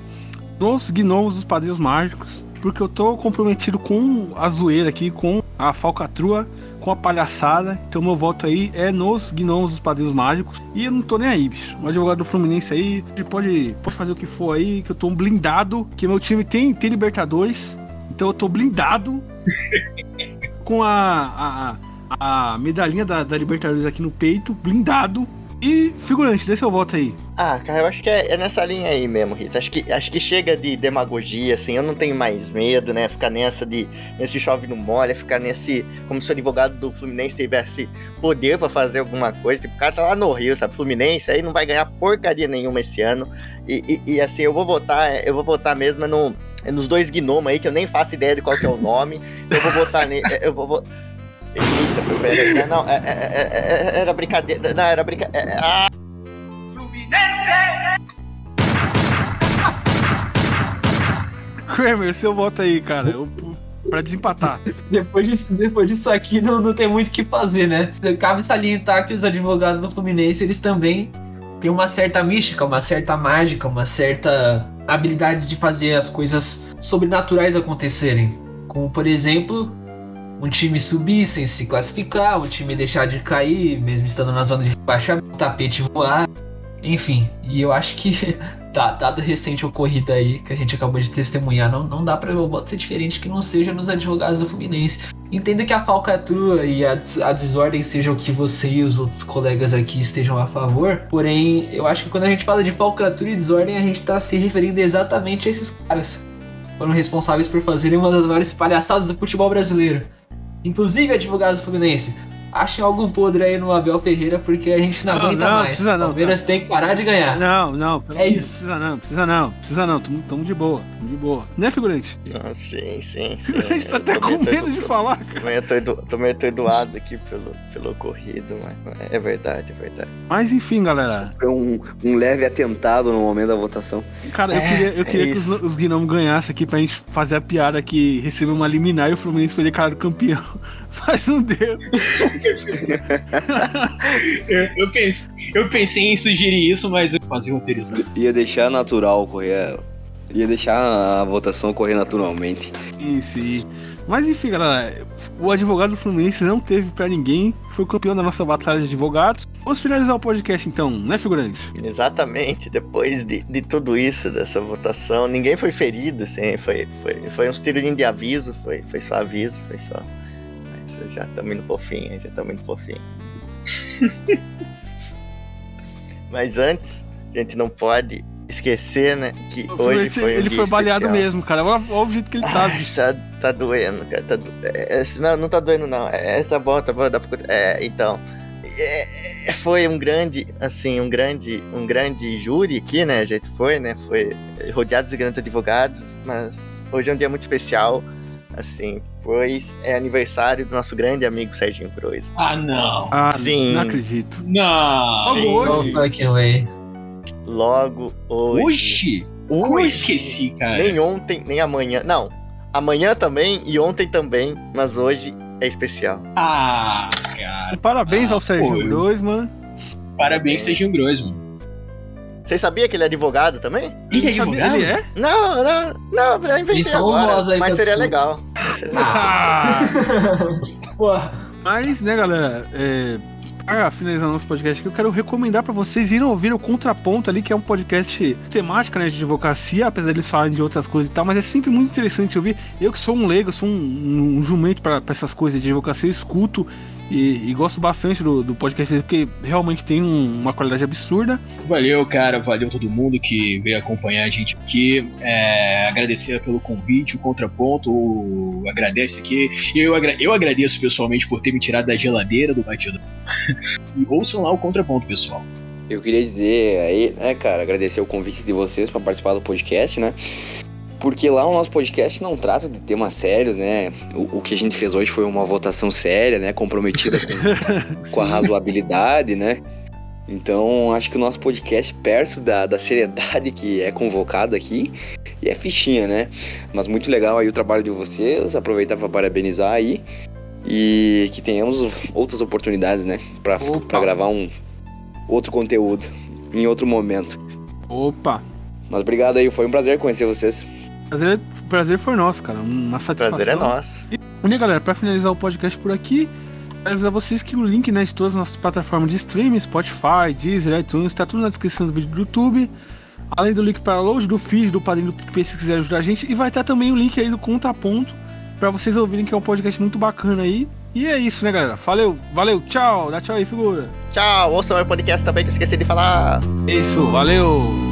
nos gnomos dos padrinhos mágicos, porque eu tô comprometido com a zoeira aqui, com a falcatrua, com a palhaçada. Então meu voto aí é nos gnomos dos padrinhos mágicos. E eu não tô nem aí, bicho. O advogado do Fluminense aí pode, pode fazer o que for aí, que eu tô um blindado, que meu time tem, tem Libertadores. Então eu tô blindado com a, a, a medalhinha da, da Libertadores aqui no peito, blindado. E figurante, dê seu voto aí. Ah, cara, eu acho que é, é nessa linha aí mesmo, Rita. Acho que, acho que chega de demagogia, assim, eu não tenho mais medo, né? Ficar nessa de nesse chove no molha, ficar nesse. Como se o advogado do Fluminense tivesse poder pra fazer alguma coisa. Tipo, o cara tá lá no Rio, sabe? Fluminense aí não vai ganhar porcaria nenhuma esse ano. E, e, e, assim, eu vou votar, eu vou votar mesmo no, nos dois gnomos aí, que eu nem faço ideia de qual que é o nome. Eu vou votar nele. Eu vou. Eita, meu velho. Não, é- é- é- é- era brincadeira. Não, era brincadeira. Ah, Kramer, seu voto aí, cara. Eu, pra desempatar. Depois disso, depois disso aqui não, não tem muito o que fazer, né? Cabe salientar que os advogados do Fluminense, eles também têm uma certa mística, uma certa mágica, uma certa habilidade de fazer as coisas sobrenaturais acontecerem. Como, por exemplo, um time subir sem se classificar, um time deixar de cair, mesmo estando na zona de rebaixamento, tapete voar, enfim. E eu acho que, tá, dado recente ocorrido aí, que a gente acabou de testemunhar, não, não dá pra meu voto ser diferente que não seja nos advogados do Fluminense. Entendo que a falcatrua e a, a desordem seja o que você e os outros colegas aqui estejam a favor, porém, eu acho que quando a gente fala de falcatrua e desordem, a gente tá se referindo exatamente a esses caras. Foram responsáveis por fazerem uma das maiores palhaçadas do futebol brasileiro. Inclusive, advogados do Fluminense, achem algum podre aí no Abel Ferreira, porque a gente não, Não, aguenta não, mais. precisa não, Palmeiras tem que parar de ganhar. Não, não. É isso. Precisa não, precisa não, precisa não. Tamo, tamo de boa, tamo de boa. Né, figurante? não, sim, sim, sim. A gente tá até com tô medo de doido- falar, cara. Tô meio atordo- tô meio atordoado aqui pelo, pelo ocorrido, mas é verdade, é verdade. Mas enfim, galera. Foi um, um leve atentado no momento da votação. Cara, eu É, queria, eu é queria que os, os gnomos ganhassem aqui pra gente fazer a piada que recebeu uma liminar e o Fluminense foi declarado campeão. Mas não deu. Eu, eu pensei, eu pensei em sugerir isso, mas eu fazia roteirizar. Ia deixar natural ocorrer Ia deixar a votação ocorrer naturalmente. Sim, sim. Mas enfim, galera, o advogado do Fluminense não teve pra ninguém, foi o campeão da nossa batalha de advogados. Vamos finalizar o podcast então, né, figurante? Exatamente, depois de, de tudo isso, dessa votação, ninguém foi ferido, assim, foi, foi, foi uns tirinhos de aviso, foi, foi só aviso, foi só. Já estamos indo fim, já estamos indo fim. Mas antes, a gente não pode esquecer, né, que O hoje foi um ele dia foi baleado especial. mesmo, cara. Olha, olha o jeito que ele tá, Ai, bicho. tá, tá doendo, cara. Tá, do- é, é, não, não tá doendo, não. É, tá bom, tá bom. Dá pra... é, então, é, é, foi um grande, assim, um grande, um grande júri aqui, né? A gente foi, né? Foi rodeado de grandes advogados, mas hoje é um dia muito especial, assim, pois é aniversário do nosso grande amigo Serginho Cruz. Ah, não. Ah, Sim. não acredito. Não. Sim. Oh, fucking way. Logo hoje. Hoje? Como eu Hoje. esqueci, cara? Nem ontem, nem amanhã. Não, amanhã também e ontem também, mas hoje é especial. Ah, cara. Parabéns Ah, ao pô. Groisman. Parabéns, Serginho Grossman. Vocês sasabiam que ele é advogado também? Ele é advogado? Ele é? Não, não, não, eu inventei Menção agora, mas seria legal. Seria legal. Ah! Mas, né, galera, é, pra finalizar nosso podcast aqui, eu quero recomendar pra vocês irem ouvir o Contraponto ali, que é um podcast temática, né, de advocacia, apesar deles falarem de outras coisas e tal, mas é sempre muito interessante ouvir. Eu que sou um leigo, sou um, um jumento pra, pra essas coisas de advocacia, eu escuto e, e gosto bastante do, do podcast deles, porque realmente tem um- uma qualidade absurda. Valeu, cara. Valeu todo mundo que veio acompanhar a gente aqui. É, agradecer pelo convite, o contraponto. o- agradece aqui. E eu, agra- eu agradeço pessoalmente por ter me tirado da geladeira do batidor. e ouçam lá o contraponto, pessoal. Eu queria dizer aí, né, cara, agradecer o convite de vocês para participar do podcast, né? Porque lá o nosso podcast não trata de temas sérios, né? O, o que a gente fez hoje foi uma votação séria, né? Comprometida com, com a razoabilidade, né? Então, acho que o nosso podcast perto da, da seriedade que é convocada aqui e é fichinha, né? Mas muito legal aí o trabalho de vocês, aproveitar para parabenizar aí e que tenhamos outras oportunidades, né? Para gravar um outro conteúdo em outro momento. Opa! Mas obrigado aí, foi um prazer conhecer vocês. Prazer, prazer foi nosso, cara. Uma O satisfação. prazer é nosso. E né, galera, pra finalizar o podcast por aqui, quero avisar vocês que o link né, de todas as nossas plataformas de streaming, Spotify, Deezer, iTunes, tá tudo na descrição do vídeo do YouTube. Além do link para download, do feed, do padrinho do PicPay se quiser ajudar a gente. E vai estar também o link aí do Contraponto, pra vocês ouvirem que é um podcast muito bacana aí. E é isso, né, galera? Valeu, valeu, tchau, dá tchau aí, figura. Tchau, ouçam meu podcast também que eu esqueci de falar. É isso, valeu!